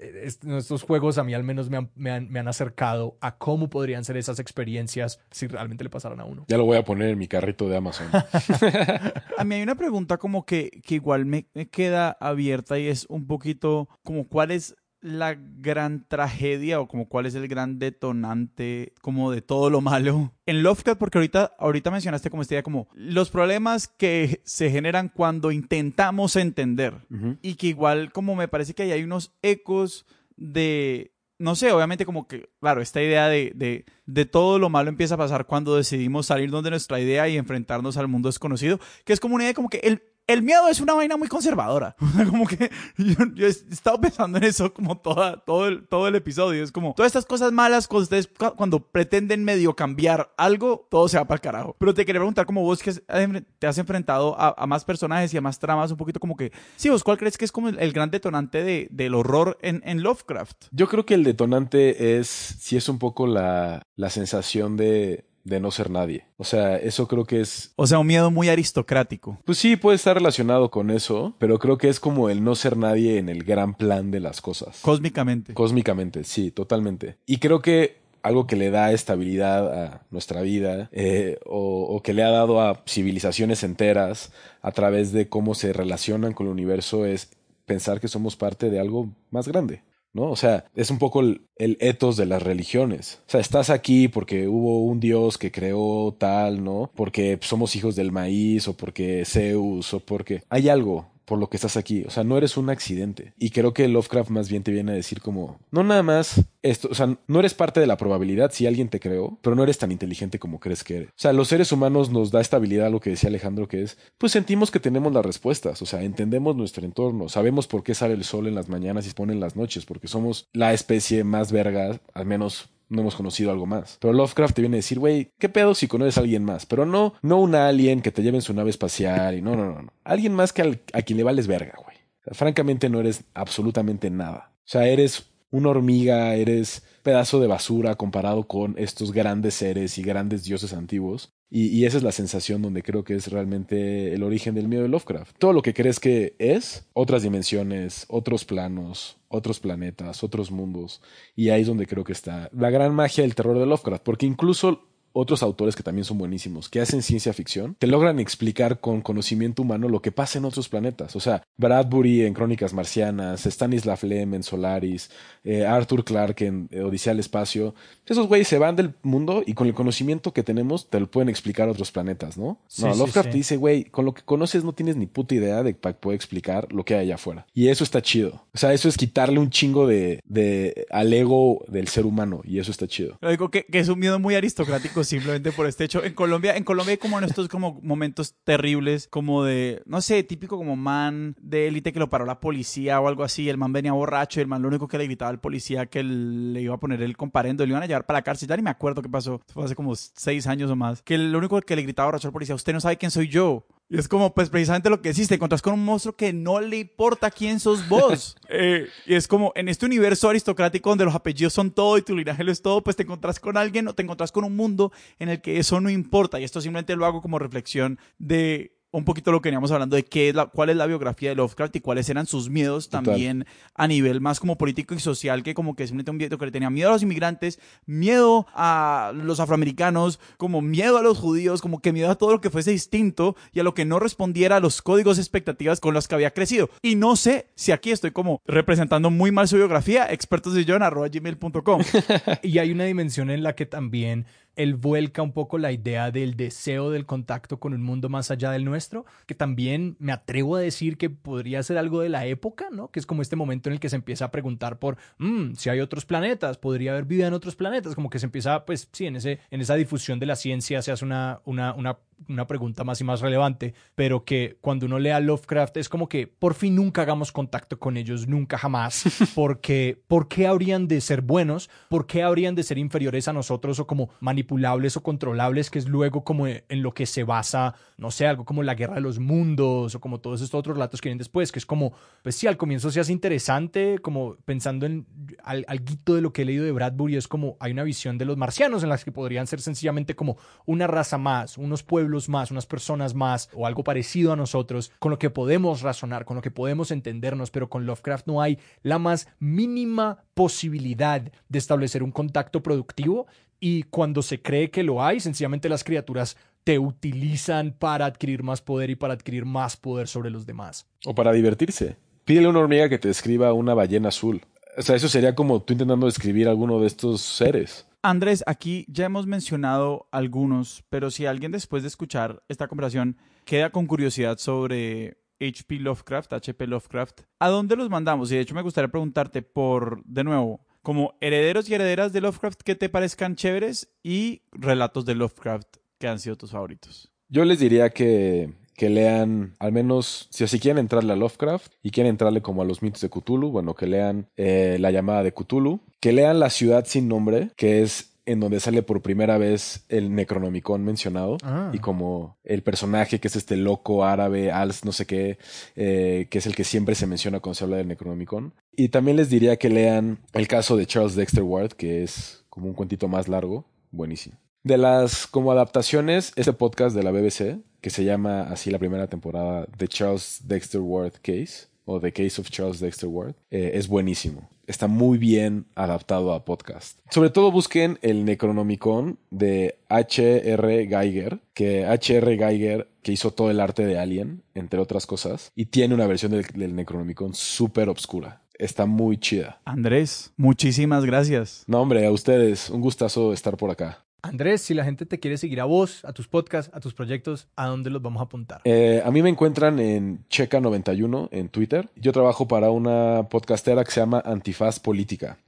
estos juegos a mí al menos me han, me, han, me han, acercado a cómo podrían ser esas experiencias si realmente le pasaran a uno. Ya lo voy a poner en mi carrito de Amazon. a mí hay una pregunta como que, que igual me, me, queda abierta y es un poquito como cuál es la gran tragedia o como cuál es el gran detonante como de todo lo malo en Lovecraft porque ahorita ahorita mencionaste como esta idea como los problemas que se generan cuando intentamos entender. Y que igual como me parece que ahí hay unos ecos de no sé, obviamente como que, claro, esta idea de, de, de, todo lo malo empieza a pasar cuando decidimos salirnos de nuestra idea y enfrentarnos al mundo desconocido, que es como una idea como que el, el miedo es una vaina muy conservadora. como que yo, he estado pensando en eso como toda, todo, el, todo el episodio. Es como todas estas cosas malas, cuando ustedes cuando pretenden medio cambiar algo, todo se va para el carajo. Pero te quería preguntar, como vos que te has enfrentado a, más personajes y a más tramas, un poquito como que, sí, vos, ¿cuál crees que es como el, gran detonante de, del horror en, en, Lovecraft? Yo creo que el detonante es, si es un poco la, la sensación de de no ser nadie. O sea, eso creo que es... O sea, un miedo muy aristocrático. Pues sí, puede estar relacionado con eso, pero creo que es como el no ser nadie en el gran plan de las cosas. Cósmicamente. Cósmicamente, sí, totalmente. Y creo que algo que le da estabilidad a nuestra vida eh, o, o, que le ha dado a civilizaciones enteras a través de cómo se relacionan con el universo es pensar que somos parte de algo más grande. ¿No? O sea, es un poco el, el, etos de las religiones. O sea, estás aquí porque hubo un dios que creó tal, ¿no? Porque somos hijos del maíz o porque Zeus o porque hay algo, por lo que estás aquí. O sea, no eres un accidente. Y creo que Lovecraft más bien te viene a decir como, no nada más esto, o sea, no eres parte de la probabilidad si alguien te creó, pero no eres tan inteligente como crees que eres. O sea, los seres humanos nos da estabilidad, lo que decía Alejandro, que es, pues sentimos que tenemos las respuestas, o sea, entendemos nuestro entorno, sabemos por qué sale el sol en las mañanas y se pone en las noches, porque somos la especie más verga, al menos no hemos conocido algo más. Pero Lovecraft te viene a decir, güey, ¿qué pedo si conoces a alguien más? Pero no, no un alien que te lleve en su nave espacial y no, no, no, no. Alguien más que a quien le vales verga, güey. francamente no eres absolutamente nada. O sea, eres una hormiga, eres pedazo de basura comparado con estos grandes seres y grandes dioses antiguos. Y, esa es la sensación donde creo que es realmente el origen del miedo de Lovecraft. Todo lo que crees que es, otras dimensiones, otros planos, otros planetas, otros mundos. Y ahí es donde creo que está la gran magia del terror de Lovecraft, porque incluso otros autores que también son buenísimos, que hacen ciencia ficción, te logran explicar con conocimiento humano lo que pasa en otros planetas. O sea, Bradbury en Crónicas Marcianas, Stanislav Lem en Solaris, eh, Arthur Clarke en Odisea al Espacio. Esos güeyes se van del mundo y con el conocimiento que tenemos te lo pueden explicar otros planetas, ¿no? no, Lovecraft te dice, güey, con lo que conoces no tienes ni puta idea de para poder explicar lo que hay allá afuera. Y eso está chido. O sea, eso es quitarle un chingo de, de al ego del ser humano y eso está chido. Lo digo que, que es un miedo muy aristocrático simplemente por este hecho. En Colombia, en Colombia hay como en estos como momentos terribles, como de, no sé, típico como man de élite que lo paró la policía o algo así. El man venía borracho y el man lo único que le gritaba al policía que le iba a poner el comparendo, le iban a llevar para la cárcel. Ya ni me acuerdo qué pasó. Fue hace como seis años o más. Que lo único que le gritaba borracho al policía, usted no sabe quién soy yo. Y es como, pues precisamente lo que decís, te encontrás con un monstruo que no le importa quién sos vos. Eh, y es como, en este universo aristocrático donde los apellidos son todo y tu linaje lo es todo, pues te encontrás con alguien o te encontrás con un mundo en el que eso no importa. Y esto simplemente lo hago como reflexión de un poquito lo que veníamos hablando de qué es la, cuál es la biografía de Lovecraft y cuáles eran sus miedos también a nivel más como político y social, que como que simplemente un viejo que le tenía miedo a los inmigrantes, miedo a los afroamericanos, como miedo a los judíos, como que miedo a todo lo que fuese distinto y a lo que no respondiera a los códigos expectativas con los que había crecido. Y no sé si aquí estoy como representando muy mal su biografía, expertos de John, gmail.com. y hay una dimensión en la que también él vuelca un poco la idea del deseo del contacto con un mundo más allá del nuestro, que también me atrevo a decir que podría ser algo de la época, ¿no? Que es como este momento en el que se empieza a preguntar por mm, si hay otros planetas, podría haber vida en otros planetas, como que se empieza, pues sí, en, ese, en esa difusión de la ciencia se hace una, una, una una pregunta más y más relevante, pero que cuando uno lea Lovecraft es como que por fin nunca hagamos contacto con ellos, nunca jamás, porque ¿por qué habrían de ser buenos? ¿Por qué habrían de ser inferiores a nosotros o como manipulables o controlables, que es luego como en lo que se basa, no sé, algo como la guerra de los mundos o como todos estos otros relatos que vienen después, que es como, pues sí, al comienzo se hace interesante, como pensando en algo de lo que he leído de Bradbury, es como hay una visión de los marcianos en las que podrían ser sencillamente como una raza más, unos pueblos más, unas personas más o algo parecido a nosotros, con lo que podemos razonar, con lo que podemos entendernos, pero con Lovecraft no hay la más mínima posibilidad de establecer un contacto productivo y cuando se cree que lo hay, sencillamente las criaturas te utilizan para adquirir más poder y para adquirir más poder sobre los demás. O para divertirse. Pídele a una hormiga que te describa una ballena azul. O sea, eso sería como tú intentando describir alguno de estos seres. Andrés, aquí ya hemos mencionado algunos, pero si alguien después de escuchar esta conversación queda con curiosidad sobre HP Lovecraft, HP Lovecraft, ¿a dónde los mandamos? Y de hecho me gustaría preguntarte por, de nuevo, como herederos y herederas de Lovecraft que te parezcan chéveres y relatos de Lovecraft que han sido tus favoritos. Yo les diría que que lean, al menos, si así quieren entrarle a Lovecraft y quieren entrarle como a los mitos de Cthulhu, bueno, que lean eh, La llamada de Cthulhu, que lean La ciudad sin nombre, que es en donde sale por primera vez el Necronomicon mencionado ah. y como el personaje que es este loco árabe, Als, no sé qué, eh, que es el que siempre se menciona cuando se habla del Necronomicon. Y también les diría que lean el caso de Charles Dexter Ward, que es como un cuentito más largo, buenísimo. De las como adaptaciones, este podcast de la BBC, que se llama así la primera temporada, The Charles Dexter Ward Case, o The Case of Charles Dexter Ward, eh, es buenísimo. Está muy bien adaptado a podcast. Sobre todo busquen el Necronomicon de H.R. Geiger, que H.R. Geiger, que hizo todo el arte de Alien, entre otras cosas, y tiene una versión del, del Necronomicon súper obscura. Está muy chida. Andrés, muchísimas gracias. No, hombre, a ustedes. Un gustazo estar por acá. Andrés, si la gente te quiere seguir a vos, a tus podcasts, a tus proyectos, ¿a dónde los vamos a apuntar? Eh, a mí me encuentran en Checa91 en Twitter. Yo trabajo para una podcastera que se llama Antifaz Política.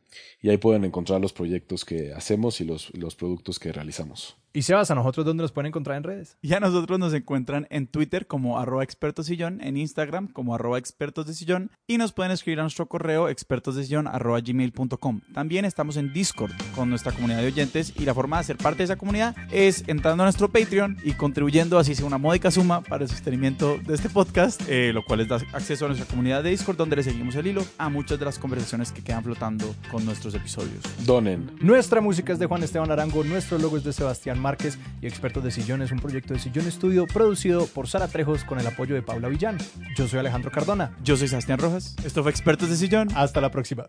Y ahí pueden encontrar los proyectos que hacemos y los, los productos que realizamos. ¿Y Sebas, a nosotros dónde nos pueden encontrar en redes? Y a nosotros nos encuentran en Twitter como arroba expertosillón, en Instagram como arroba expertos de sillón y nos pueden escribir a nuestro correo expertosdesillón arroba gmail.com. También estamos en Discord con nuestra comunidad de oyentes y la forma de ser parte de esa comunidad es entrando a nuestro Patreon y contribuyendo así sea una módica suma para el sostenimiento de este podcast, eh, lo cual les da acceso a nuestra comunidad de Discord donde le seguimos el hilo a muchas de las conversaciones que quedan flotando con nuestros episodios. Donen. Nuestra música es de Juan Esteban Arango, nuestro logo es de Sebastián Márquez y Expertos de Sillones, un proyecto de Sillón Estudio producido por Sara Trejos con el apoyo de Paula Villán. Yo soy Alejandro Cardona. Yo soy Sebastián Rojas. Esto fue Expertos de Sillón. Hasta la próxima.